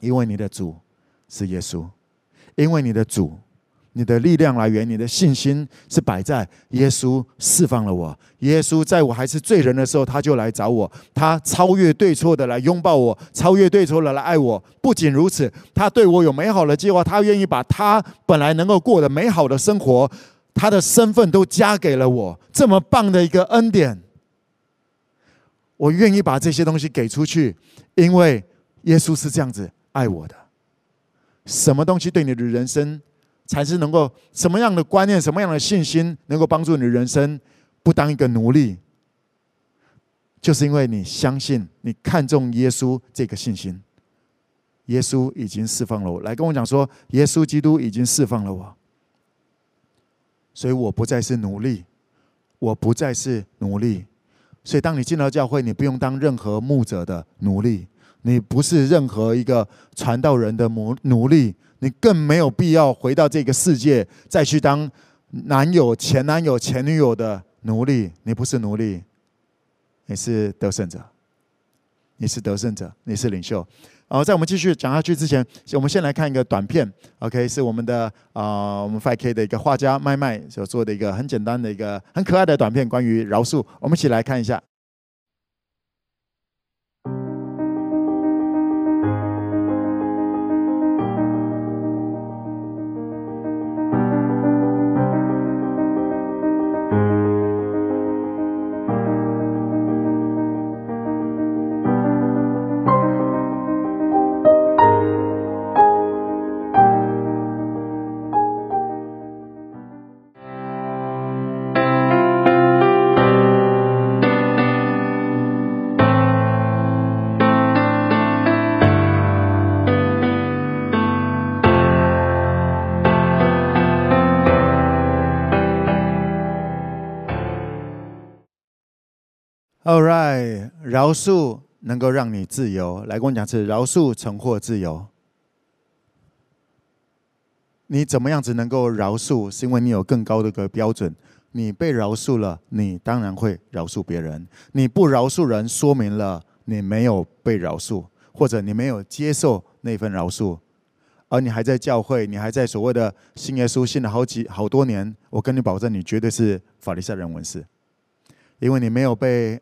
因为你的主是耶稣，因为你的主。你的力量来源，你的信心是摆在耶稣释放了我。耶稣在我还是罪人的时候，他就来找我，他超越对错的来拥抱我，超越对错的来爱我。不仅如此，他对我有美好的计划，他愿意把他本来能够过的美好的生活，他的身份都加给了我。这么棒的一个恩典，我愿意把这些东西给出去，因为耶稣是这样子爱我的。什么东西对你的人生？才是能够什么样的观念，什么样的信心，能够帮助你的人生不当一个奴隶，就是因为你相信，你看重耶稣这个信心。耶稣已经释放了我，来跟我讲说，耶稣基督已经释放了我。所以我不再是奴隶，我不再是奴隶。所以当你进到教会，你不用当任何牧者的奴隶，你不是任何一个传道人的奴奴隶，你更没有必要回到这个世界再去当男友、前男友、前女友的奴隶。你不是奴隶，你是得胜者，你是得胜者，你是领袖。好在我们继续讲下去之前，我们先来看一个短片，OK，是我们的啊、我们 5K 的一个画家麦麦所做的一个很简单的一个很可爱的短片，关于饶恕，我们一起来看一下。饶恕能够让你自由。来跟我讲是饶恕重获自由。你怎么样子能够饶恕？是因为你有更高的个标准。你被饶恕了，你当然会饶恕别人。你不饶恕人，说明了你没有被饶恕，或者你没有接受那份饶恕。而你还在教会，你还在所谓的信耶稣信了好几好多年，我跟你保证，你绝对是法利赛人文士，因为你没有被。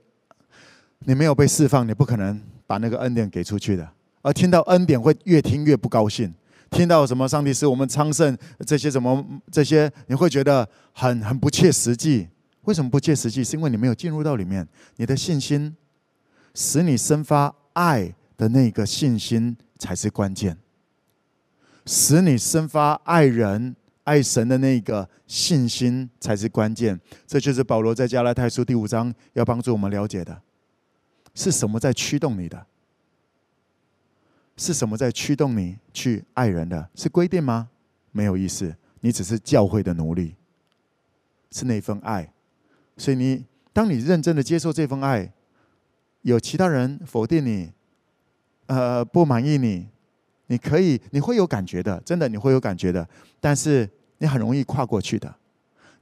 你没有被释放，你不可能把那个恩典给出去的。而听到恩典会越听越不高兴，听到什么上帝使我们昌盛这些什么这些，你会觉得很很不切实际。为什么不切实际？是因为你没有进入到里面。你的信心使你生发爱的那个信心才是关键，使你生发爱人爱神的那个信心才是关键。这就是保罗在加拉太书第五章要帮助我们了解的。是什么在驱动你的？是什么在驱动你去爱人的？是规定吗？没有意思，你只是教会的奴隶，是那份爱。所以你当你认真的接受这份爱，有其他人否定你，呃，不满意你，你可以，你会有感觉的，真的你会有感觉的。但是你很容易跨过去的，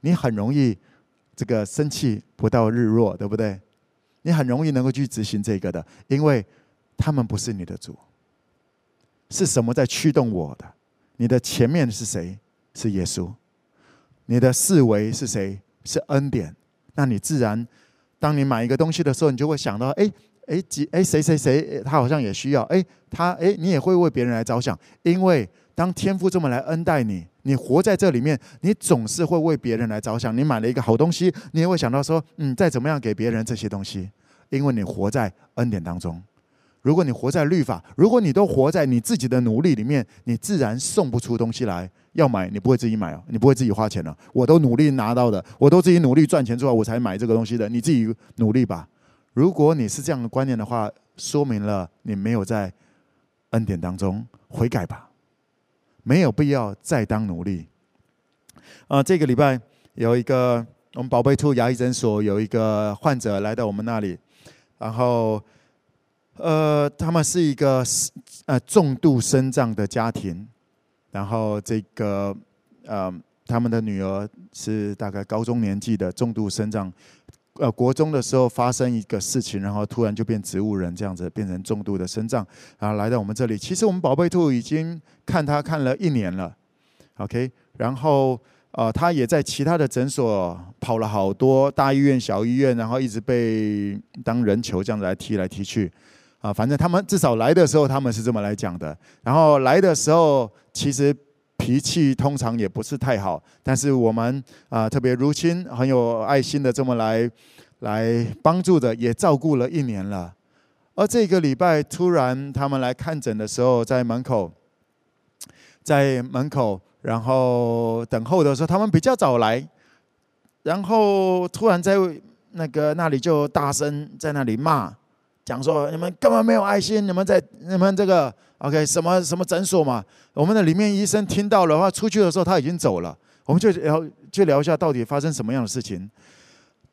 你很容易这个生气不到日落，对不对？你很容易能够去执行这个的，因为他们不是你的主。是什么在驱动我的？你的前面是谁？是耶稣。你的四维是谁？是恩典。那你自然，当你买一个东西的时候，你就会想到：哎哎几哎谁谁谁，他好像也需要。哎他哎，你也会为别人来着想，因为当天父这么来恩待你。你活在这里面，你总是会为别人来着想。你买了一个好东西，你也会想到说，嗯，再怎么样给别人这些东西，因为你活在恩典当中。如果你活在律法，如果你都活在你自己的努力里面，你自然送不出东西来。要买，你不会自己买哦，你不会自己花钱了。我都努力拿到的，我都自己努力赚钱之后，我才买这个东西的。你自己努力吧。如果你是这样的观念的话，说明了你没有在恩典当中悔改吧。没有必要再当奴隶。啊、呃，这个礼拜有一个我们宝贝兔牙医诊所有一个患者来到我们那里，然后，呃，他们是一个呃重度身障的家庭，然后这个呃他们的女儿是大概高中年纪的重度身障。呃，国中的时候发生一个事情，然后突然就变植物人这样子，变成重度的身障，然后来到我们这里。其实我们宝贝兔已经看他看了一年了，OK。然后呃，他也在其他的诊所跑了好多大医院、小医院，然后一直被当人球这样子来踢来踢去，啊，反正他们至少来的时候他们是这么来讲的。然后来的时候其实。脾气通常也不是太好，但是我们啊、特别如亲，很有爱心的这么来来帮助的，也照顾了一年了。而这个礼拜突然他们来看诊的时候，在门口，在门口，然后等候的时候，他们比较早来，然后突然在那个那里就大声在那里骂。讲说你们根本没有爱心，你们在你们这个 OK 什么什么诊所嘛？我们的里面医生听到了的话，出去的时候他已经走了，我们就聊就聊一下到底发生什么样的事情。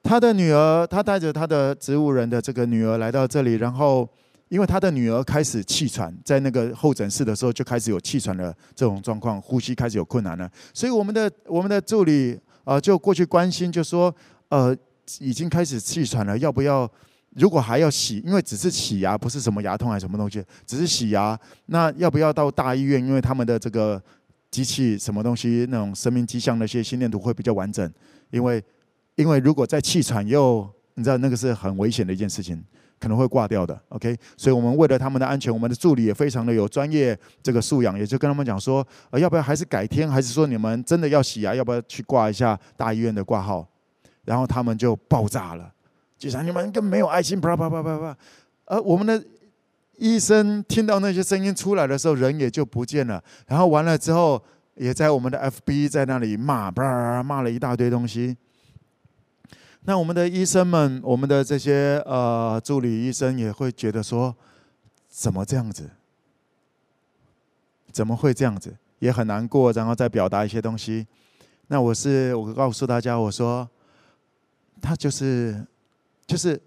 他的女儿，他带着他的植物人的这个女儿来到这里，然后因为他的女儿开始气喘，在那个候诊室的时候就开始有气喘的这种状况，呼吸开始有困难了。所以我们的我们的助理啊、就过去关心，就说呃，已经开始气喘了，要不要？如果还要洗，因为只是洗牙，不是什么牙痛还是什么东西，只是洗牙，那要不要到大医院？因为他们的这个机器什么东西，那种生命迹象那些心电图会比较完整。因为，因为如果在气喘又，你知道那个是很危险的一件事情，可能会挂掉的。OK，所以我们为了他们的安全，我们的助理也非常的有专业这个素养，也就跟他们讲说，呃，要不要还是改天，还是说你们真的要洗牙，要不要去挂一下大医院的挂号？然后他们就爆炸了。就像你们根本没有爱心，啪啪啪啪啪，而我们的医生听到那些声音出来的时候，人也就不见了。然后完了之后，也在我们的 FB 在那里骂，啪骂了一大堆东西。那我们的医生们，我们的这些呃助理医生也会觉得说，怎么这样子？怎么会这样子？也很难过，然后再表达一些东西。那我是我告诉大家，我说他就是。就是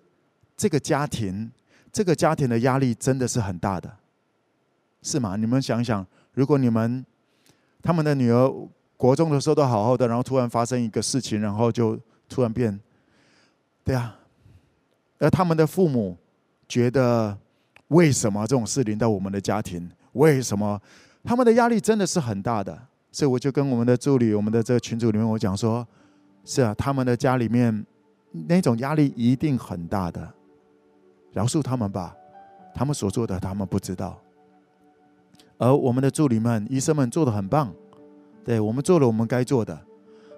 这个家庭，这个家庭的压力真的是很大的，是吗？你们想想，如果你们他们的女儿国中的时候都好好的，然后突然发生一个事情，然后就突然变，对啊，而他们的父母觉得为什么这种事临到我们的家庭？为什么他们的压力真的是很大的？所以我就跟我们的助理，我们的这个群组里面我讲说，是啊，他们的家里面。那种压力一定很大的，饶恕他们吧，他们所做的他们不知道。而我们的助理们、医生们做得很棒，对，我们做了我们该做的。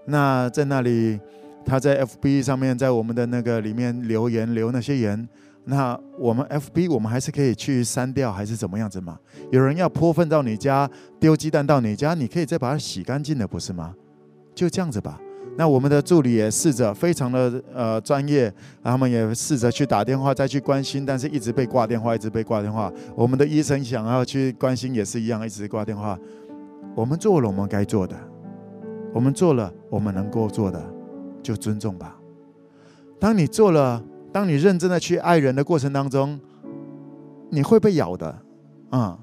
那在那里，他在 FB 上面，在我们的那个里面留言留那些言，那我们 FB 我们还是可以去删掉，还是怎么样子嘛？有人要泼粪到你家，丢鸡蛋到你家，你可以再把它洗干净的，不是吗？就这样子吧。那我们的助理也试着非常的呃专业，他们也试着去打电话再去关心，但是一直被挂电话，一直被挂电话。我们的医生想要去关心也是一样，一直挂电话。我们做了我们该做的，我们做了我们能够做的，就尊重吧。当你做了，当你认真的去爱人的过程当中，你会被咬的，啊、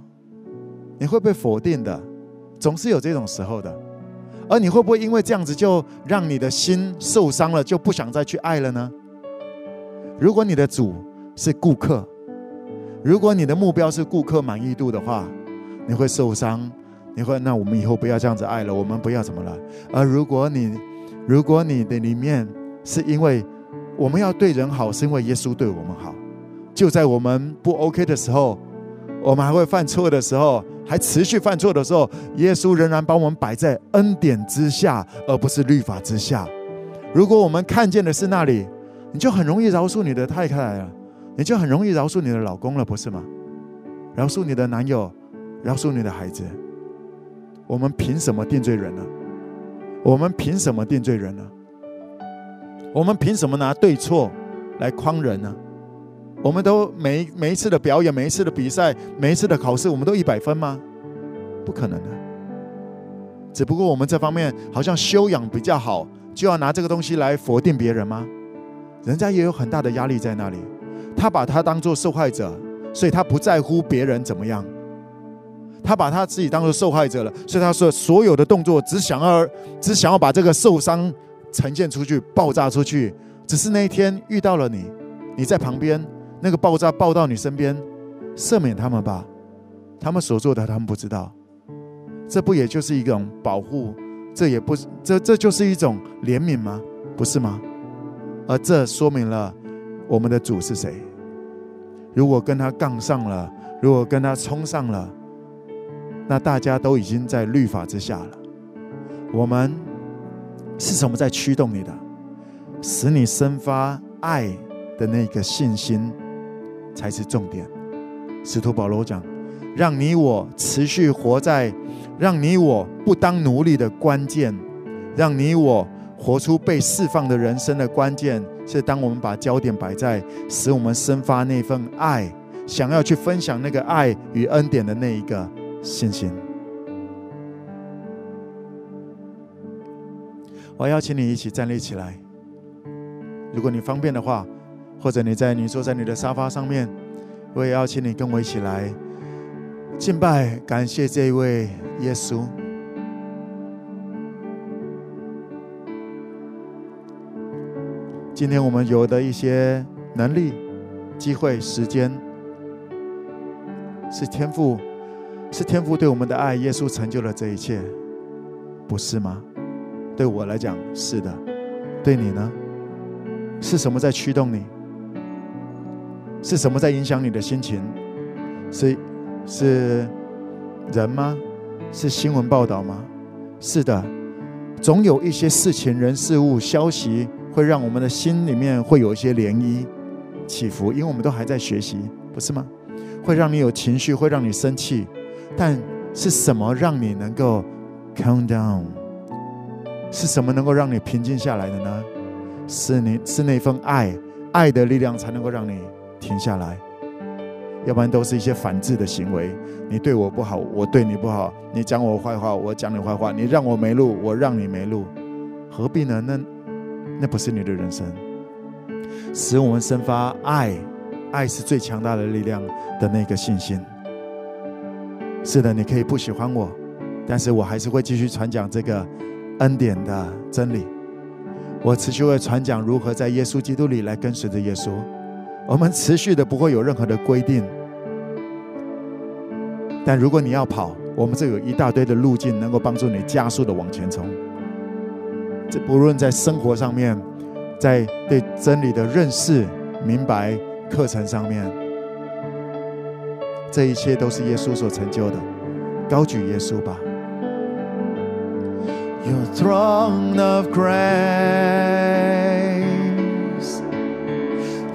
你会被否定的，总是有这种时候的。而你会不会因为这样子就让你的心受伤了，就不想再去爱了呢？如果你的主是顾客，如果你的目标是顾客满意度的话，你会受伤，你会那我们以后不要这样子爱了，我们不要怎么了？而如果你如果你的里面是因为我们要对人好，是因为耶稣对我们好，就在我们不 OK 的时候，我们还会犯错的时候。还持续犯错的时候，耶稣仍然把我们摆在恩典之下，而不是律法之下。如果我们看见的是那里，你就很容易饶恕你的太太了，你就很容易饶恕你的老公了，不是吗？饶恕你的男友，饶恕你的孩子。我们凭什么定罪人呢？我们凭什么定罪人呢？我们凭什么拿对错来框人呢？我们都每每一次的表演，每一次的比赛，每一次的考试，我们都一百分吗？不可能的。只不过我们这方面好像修养比较好，就要拿这个东西来否定别人吗？人家也有很大的压力在那里，他把他当做受害者，所以他不在乎别人怎么样。他把他自己当做受害者了，所以他说所有的动作只想要只想要把这个受伤呈现出去，爆炸出去。只是那一天遇到了你，你在旁边。那个爆炸爆到你身边，赦免他们吧，他们所做的他们不知道，这不也就是一种保护？这也不，这这就是一种怜悯吗？不是吗？而这说明了我们的主是谁。如果跟他杠上了，如果跟他冲上了，那大家都已经在律法之下了。我们是什么在驱动你的，使你生发爱的那个信心？才是重点。使徒保罗讲：“让你我持续活在，让你我不当奴隶的关键，让你我活出被释放的人生的关键，是当我们把焦点摆在使我们生发那份爱，想要去分享那个爱与恩典的那一个信心。”我邀请你一起站立起来。如果你方便的话，或者你在你坐在你的沙发上面，我也邀请你跟我一起来敬拜，感谢这一位耶稣。今天我们有的一些能力、机会、时间，是天赋，是天赋对我们的爱。耶稣成就了这一切，不是吗？对我来讲是的，对你呢？是什么在驱动你？是什么在影响你的心情？是是人吗？是新闻报道吗？是的，总有一些事情、人、事物、消息。会让我们的心里面会有一些涟漪起伏，因为我们都还在学习，不是吗？会让你有情绪，会让你生气，但是什么让你能够 calm down？是什么能够让你平静下来的呢？是你是那份爱，爱的力量才能够让你停下来，要不然都是一些反制的行为。你对我不好，我对你不好；你讲我坏话，我讲你坏话；你让我没路，我让你没路，何必呢？那。那不是你的人生，使我们生发爱，爱是最强大的力量的那个信心。是的，你可以不喜欢我，但是我还是会继续传讲这个恩典的真理。我持续会传讲如何在耶稣基督里来跟随着耶稣。我们持续的不会有任何的规定，但如果你要跑，我们这有一大堆的路径，能够帮助你加速的往前冲。这不论在生活上面，在对真理的认识、明白课程上面，这一切都是耶稣所成就的。高举耶稣吧。Your throne of grace,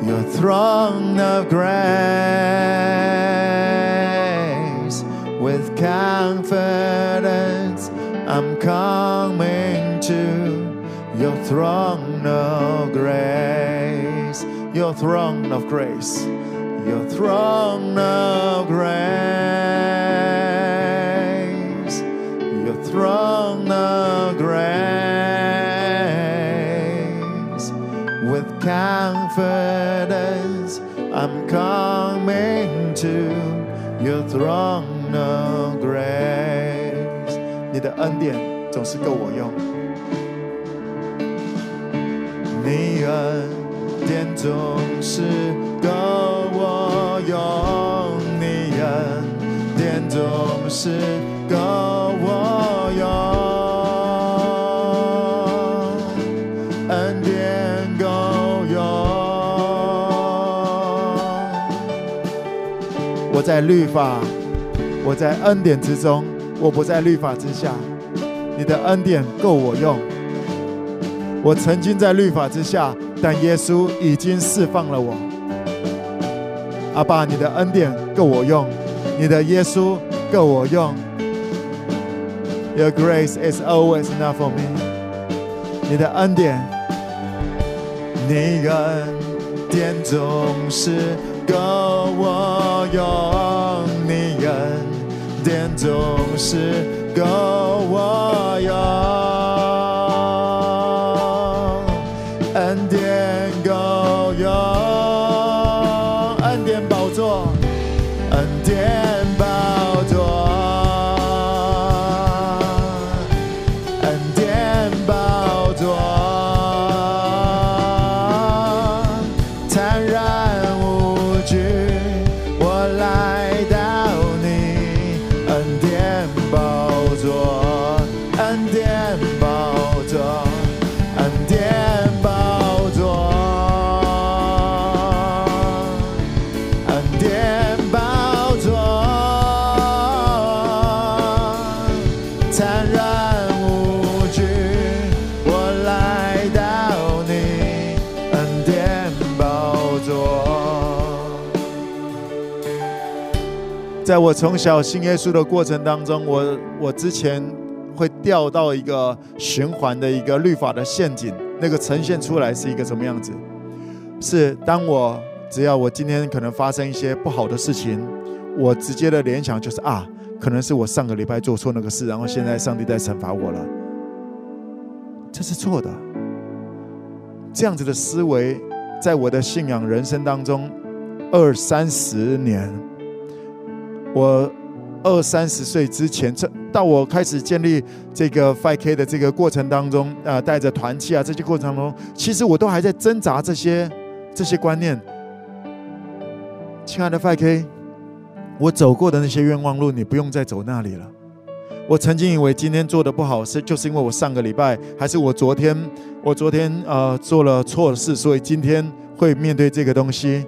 Your throne of grace, with confidence I'm coming to. Your throne of grace, Your throne of grace, Your throne of grace, Your throne confidence, I'm coming to Your throne of grace. 你的恩典总是够我用。你恩典总是够我用，你恩典总是够我我在律法，我在恩典之中，我不在律法之下。你的恩典够我用。我曾经在律法之下，但耶稣已经释放了我。阿爸，你的恩典够我用，你的耶稣够我用。Your grace is always enough for me。你的恩典，你恩典总是够我用，你恩典总是够我用。在我从小信耶稣的过程当中，我我之前会掉到一个循环的一个律法的陷阱，那个呈现出来是一个什么样子？是当我只要我今天可能发生一些不好的事情，我直接的联想就是啊，可能是我上个礼拜做错那个事，然后现在上帝在惩罚我了。这是错的。这样子的思维，在我的信仰人生当中，二三十年，我二三十岁之前，这到我开始建立这个 5K 的这个过程当中，啊，带着团契啊，这些过程当中，其实我都还在挣扎这些这些观念。亲爱的 5K，我走过的那些冤枉路，你不用再走那里了。我曾经以为今天做的不好，是就是因为我上个礼拜，还是我昨天，我昨天呃做了错事，所以今天会面对这个东西。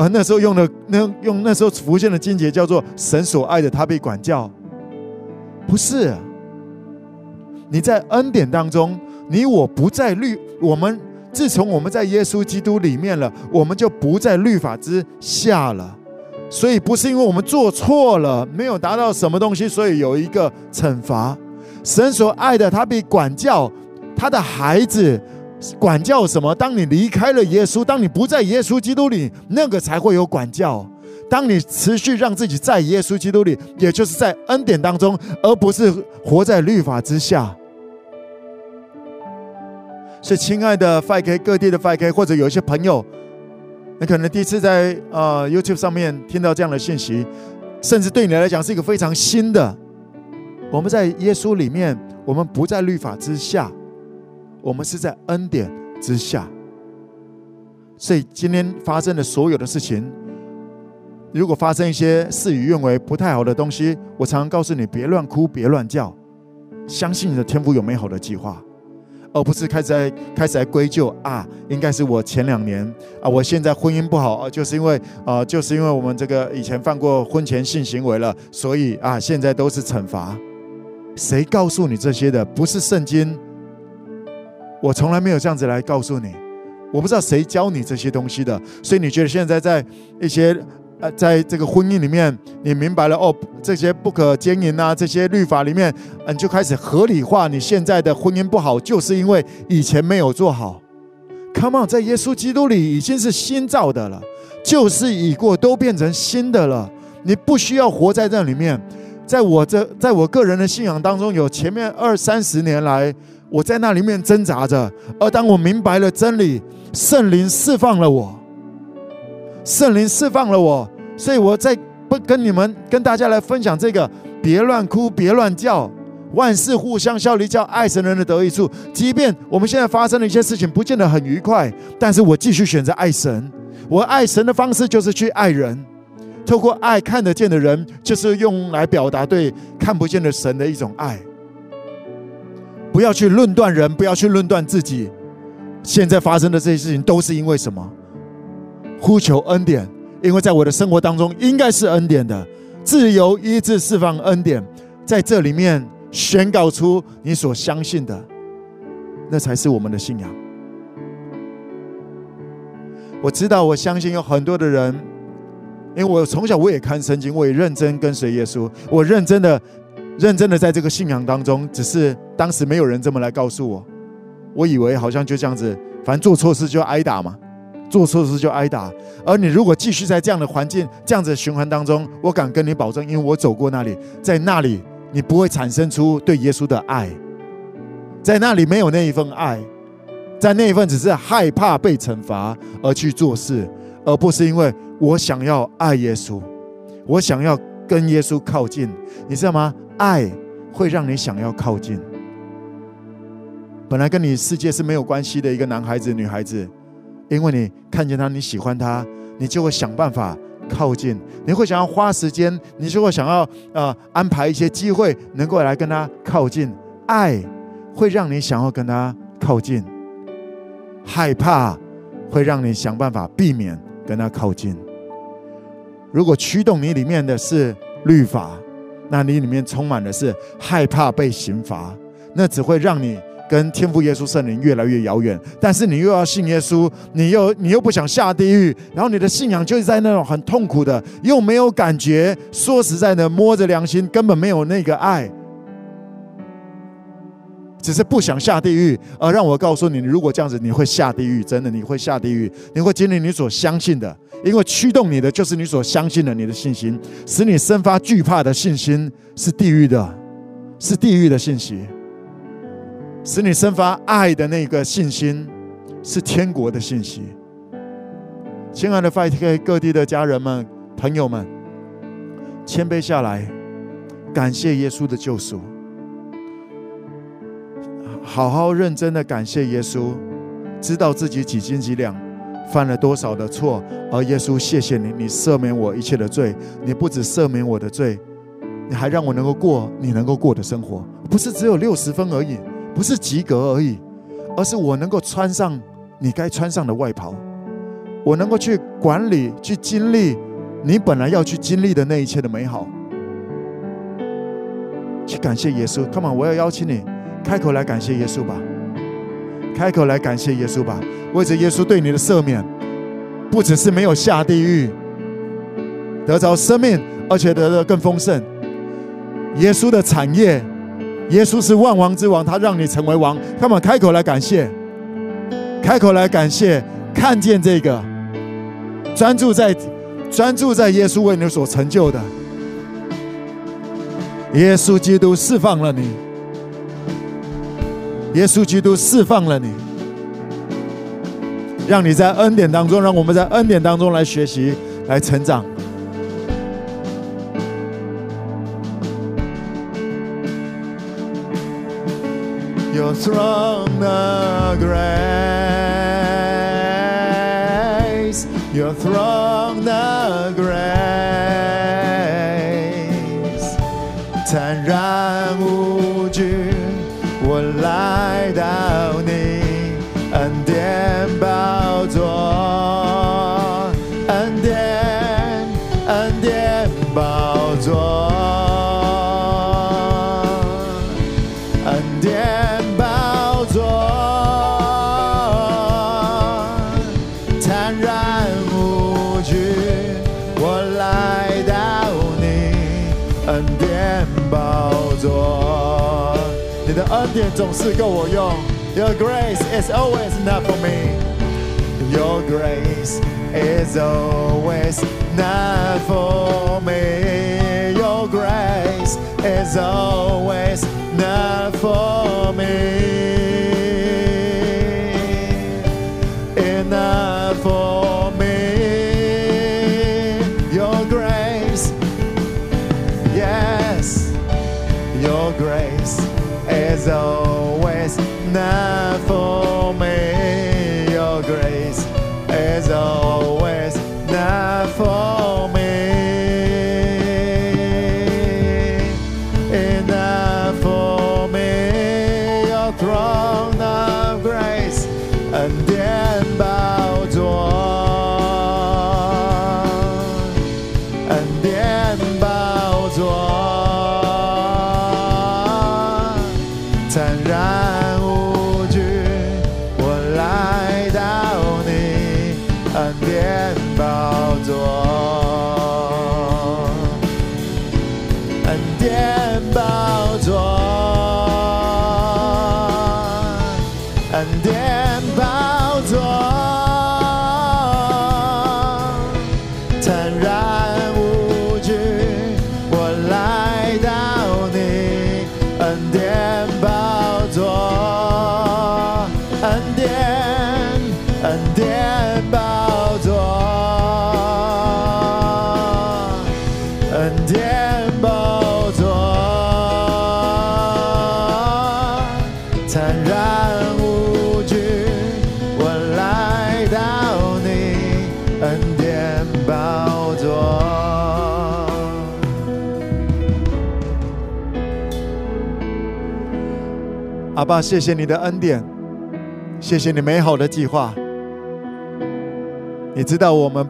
而那时候用的那用那时候浮现的经节叫做“神所爱的，他必管教”，不是。你在恩典当中，你我不在律，我们。自从我们在耶稣基督里面了，我们就不在律法之下了。所以不是因为我们做错了，没有达到什么东西，所以有一个惩罚。神所爱的，他必管教他的孩子。管教什么？当你离开了耶稣，当你不在耶稣基督里，那个才会有管教。当你持续让自己在耶稣基督里，也就是在恩典当中，而不是活在律法之下。所以，亲爱的 5K 各地的 5K，或者有一些朋友，你可能第一次在呃 YouTube 上面听到这样的信息，甚至对你来讲是一个非常新的。我们在耶稣里面，我们不在律法之下，我们是在恩典之下。所以今天发生的所有的事情，如果发生一些事与愿违、不太好的东西，我常常告诉你：别乱哭，别乱叫，相信你的天父有美好的计划。而不是开始在开始来归咎啊，应该是我前两年啊，我现在婚姻不好啊，就是因为啊，就是因为我们这个以前犯过婚前性行为了，所以啊，现在都是惩罚。谁告诉你这些的？不是圣经，我从来没有这样子来告诉你。我不知道谁教你这些东西的，所以你觉得现在在一些。呃，在这个婚姻里面，你明白了哦，这些不可奸淫啊，这些律法里面，你就开始合理化你现在的婚姻不好，就是因为以前没有做好。Come on，在耶稣基督里已经是新造的了，旧事已过，都变成新的了。你不需要活在这里面。在我这，在我个人的信仰当中，有前面二三十年来，我在那里面挣扎着，而当我明白了真理，圣灵释放了我。圣灵释放了我，所以我在不跟你们、跟大家来分享这个：别乱哭，别乱叫，万事互相效力，叫爱神人的得益处。即便我们现在发生的一些事情不见得很愉快，但是我继续选择爱神。我爱神的方式就是去爱人，透过爱看得见的人，就是用来表达对看不见的神的一种爱。不要去论断人，不要去论断自己。现在发生的这些事情都是因为什么？呼求恩典，因为在我的生活当中应该是恩典的，自由医治释放恩典，在这里面宣告出你所相信的，那才是我们的信仰。我知道，我相信有很多的人，因为我从小我也看圣经，我也认真跟随耶稣，我认真的、认真的在这个信仰当中，只是当时没有人这么来告诉我，我以为好像就这样子，反正做错事就挨打嘛。做错事就挨打，而你如果继续在这样的环境、这样子的循环当中，我敢跟你保证，因为我走过那里，在那里你不会产生出对耶稣的爱，在那里没有那一份爱，在那一份只是害怕被惩罚而去做事，而不是因为我想要爱耶稣，我想要跟耶稣靠近，你知道吗？爱会让你想要靠近，本来跟你世界是没有关系的一个男孩子、女孩子。因为你看见他，你喜欢他，你就会想办法靠近，你会想要花时间，你就会想要呃安排一些机会，能够来跟他靠近。爱会让你想要跟他靠近，害怕会让你想办法避免跟他靠近。如果驱动你里面的是律法，那你里面充满的是害怕被刑罚，那只会让你。跟天父耶稣圣灵越来越遥远，但是你又要信耶稣，你又你又不想下地狱，然后你的信仰就是在那种很痛苦的，又没有感觉。说实在的，摸着良心，根本没有那个爱，只是不想下地狱。而让我告诉你，如果这样子，你会下地狱，真的你会下地狱，你会经历你所相信的，因为驱动你的就是你所相信的，你的信心，使你生发惧怕的信心是地狱的，是地狱的信息。使你生发爱的那个信心，是天国的信息。亲爱的 Fight 各地的家人们、朋友们，谦卑下来，感谢耶稣的救赎，好好认真的感谢耶稣，知道自己几斤几两，犯了多少的错，而耶稣谢谢你，你赦免我一切的罪，你不只赦免我的罪，你还让我能够过你能够过的生活，不是只有六十分而已，不是及格而已，而是我能够穿上你该穿上的外袍。我能够去管理、去经历你本来要去经历的那一切的美好，去感谢耶稣。Come on，我要邀请你开口来感谢耶稣吧，开口来感谢耶稣吧。为着耶稣对你的赦免，不只是没有下地狱，得着生命，而且得的更丰盛。耶稣的产业，耶稣是万王之王，他让你成为王。他们开口来感谢，开口来感谢，看见这个。专注在，专注在耶稣为你所成就的。耶稣基督释放了你，耶稣基督释放了你，让你在恩典当中，让我们在恩典当中来学习，来成长。Your throne of grace Your throne of grace，坦然无总是够我用。Your grace is always enough for me. Your grace is always enough for me. Your grace is always enough for me. Enough for me. Your grace, yes, Your grace. Is always enough for me. Your grace is always 爸，谢谢你的恩典。谢谢你美好的计划。你知道我们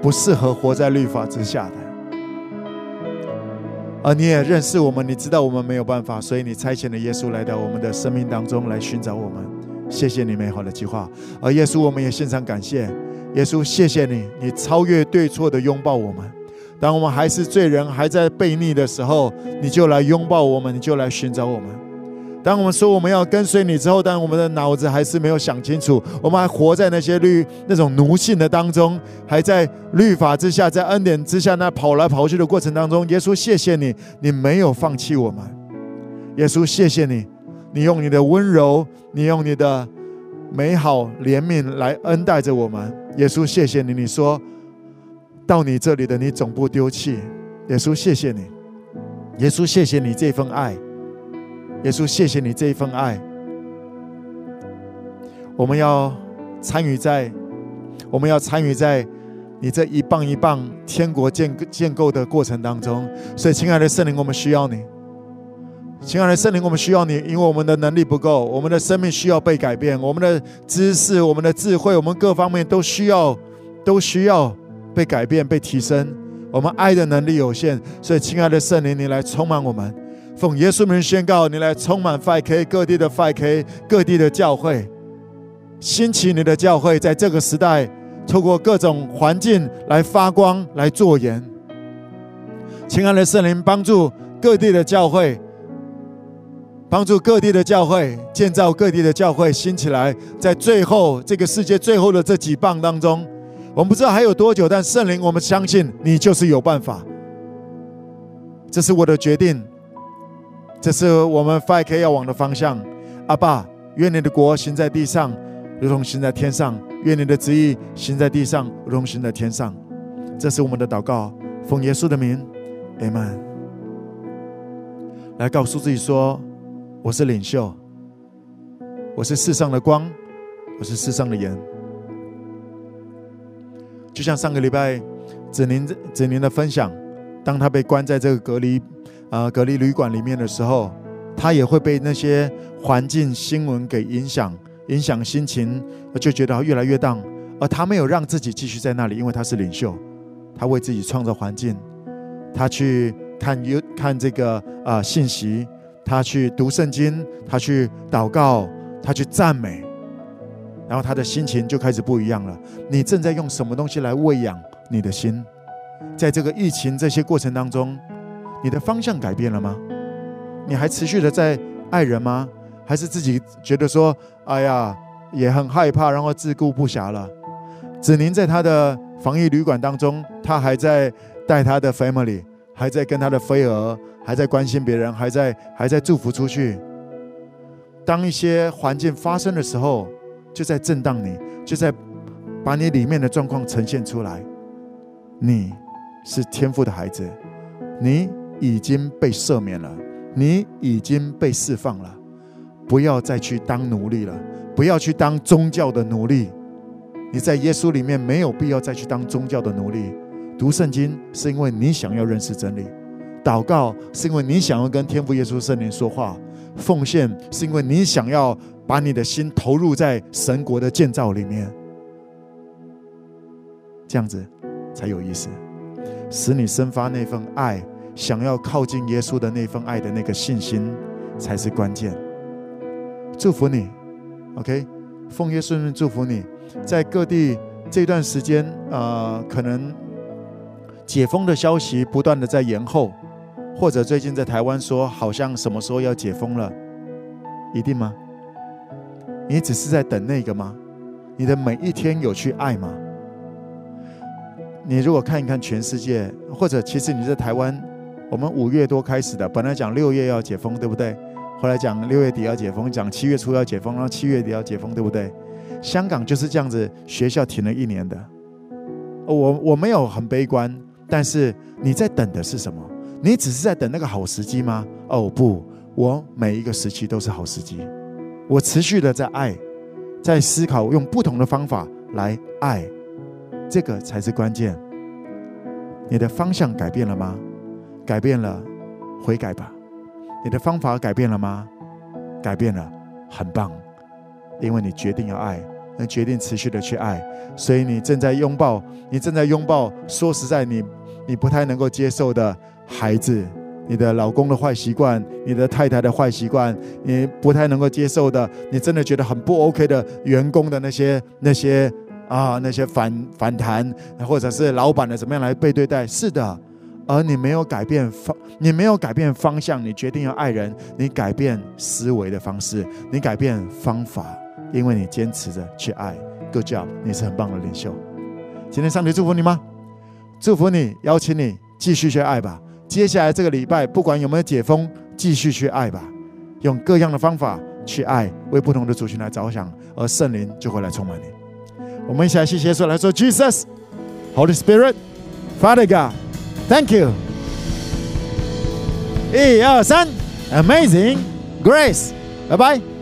不适合活在律法之下的，而你也认识我们，你知道我们没有办法，所以你差遣了耶稣来到我们的生命当中来寻找我们。谢谢你美好的计划，而耶稣我们也献上感谢。耶稣，谢谢你，你超越对错的拥抱我们。当我们还是罪人，还在悖逆的时候，你就来拥抱我们，你就来寻找我们。当我们说我们要跟随你之后，但我们的脑子还是没有想清楚，我们还活在那些律那种奴性的当中，还在律法之下，在恩典之下那跑来跑去的过程当中。耶稣，谢谢你，你没有放弃我们。耶稣，谢谢你，你用你的温柔，你用你的美好怜悯来恩待着我们。耶稣，谢谢你。你说到你这里的，你总不丢弃。耶稣，谢谢你。耶稣，谢谢你这份爱。耶稣，谢谢你这一份爱。我们要参与在，我们要参与在你这一棒一棒天国建建构的过程当中。所以，亲爱的圣灵，我们需要你。亲爱的圣灵，我们需要你，因为我们的能力不够，我们的生命需要被改变，我们的知识、我们的智慧、我们各方面都需要，都需要被改变、被提升。我们爱的能力有限，所以，亲爱的圣灵，你来充满我们。奉耶稣名宣告，你来充满 5K 各地的 5K 各地的教会，兴起你的教会，在这个时代，透过各种环境来发光、来做盐。亲爱的圣灵，帮助各地的教会。帮助各地的教会建造各地的教会兴起来，在最后这个世界最后的这几棒当中，我们不知道还有多久，但圣灵，我们相信你就是有办法。这是我的决定，这是我们 5K 要往的方向。阿爸，愿你的国行在地上，如同行在天上；愿你的旨意行在地上，如同行在天上。这是我们的祷告，奉耶稣的名，阿门。来告诉自己说。我是领袖，我是世上的光，我是世上的盐。就像上个礼拜子宁子宁的分享，当他被关在这个隔离、呃、隔离旅馆里面的时候，他也会被那些环境新闻给影响，影响心情，就觉得越来越 down。而他没有让自己继续在那里，因为他是领袖，他为自己创造环境，他去看有看这个啊、信息。他去读圣经，他去祷告，他去赞美，然后他的心情就开始不一样了。你正在用什么东西来喂养你的心？在这个疫情这些过程当中，你的方向改变了吗？你还持续的在爱人吗？还是自己觉得说，哎呀，也很害怕，然后自顾不暇了？子宁在他的防疫旅馆当中，他还在带他的 family，还在跟他的飞蛾。还在关心别人，还在还在祝福出去。当一些环境发生的时候，就在震荡你，就在把你里面的状况呈现出来。你是天赋的孩子，你已经被赦免了，你已经被释放了。不要再去当奴隶了，不要去当宗教的奴隶。你在耶稣里面没有必要再去当宗教的奴隶。读圣经是因为你想要认识真理。祷告是因为你想要跟天父耶稣圣灵说话，奉献是因为你想要把你的心投入在神国的建造里面，这样子才有意思，使你生发那份爱，想要靠近耶稣的那份爱的那个信心才是关键。祝福你，OK，奉耶稣圣名祝福你，在各地这段时间，呃，可能解封的消息不断的在延后。或者最近在台湾说，好像什么时候要解封了？一定吗？你只是在等那个吗？你的每一天有去爱吗？你如果看一看全世界，或者其实你在台湾，我们五月多开始的，本来讲六月要解封，对不对？后来讲六月底要解封，讲七月初要解封，然后七月底要解封，对不对？香港就是这样子，学校停了一年的。我我没有很悲观，但是你在等的是什么？你只是在等那个好时机吗？哦不，我每一个时期都是好时机。我持续的在爱，在思考，用不同的方法来爱，这个才是关键。你的方向改变了吗？改变了，悔改吧。你的方法改变了吗？改变了，很棒，因为你决定要爱，那决定持续的去爱，所以你正在拥抱，你正在拥抱。说实在，你你不太能够接受的。孩子，你的老公的坏习惯，你的太太的坏习惯，你不太能够接受的，你真的觉得很不 OK 的员工的那些那些啊那些反反弹，或者是老板的怎么样来被对待？是的，而你没有改变方，你没有改变方向，你决定要爱人，你改变思维的方式，你改变方法，因为你坚持着去爱。Good job，你是很棒的领袖。今天上帝祝福你吗？祝福你，邀请你继续去爱吧。接下来这个礼拜，不管有没有解封，继续去爱吧。用各样的方法去爱，为不同的族群来着想，而圣灵就会来充满你。我们一起来谢谢说，来说 Jesus, Holy Spirit, Father God, Thank you。一二三，Amazing Grace，拜拜。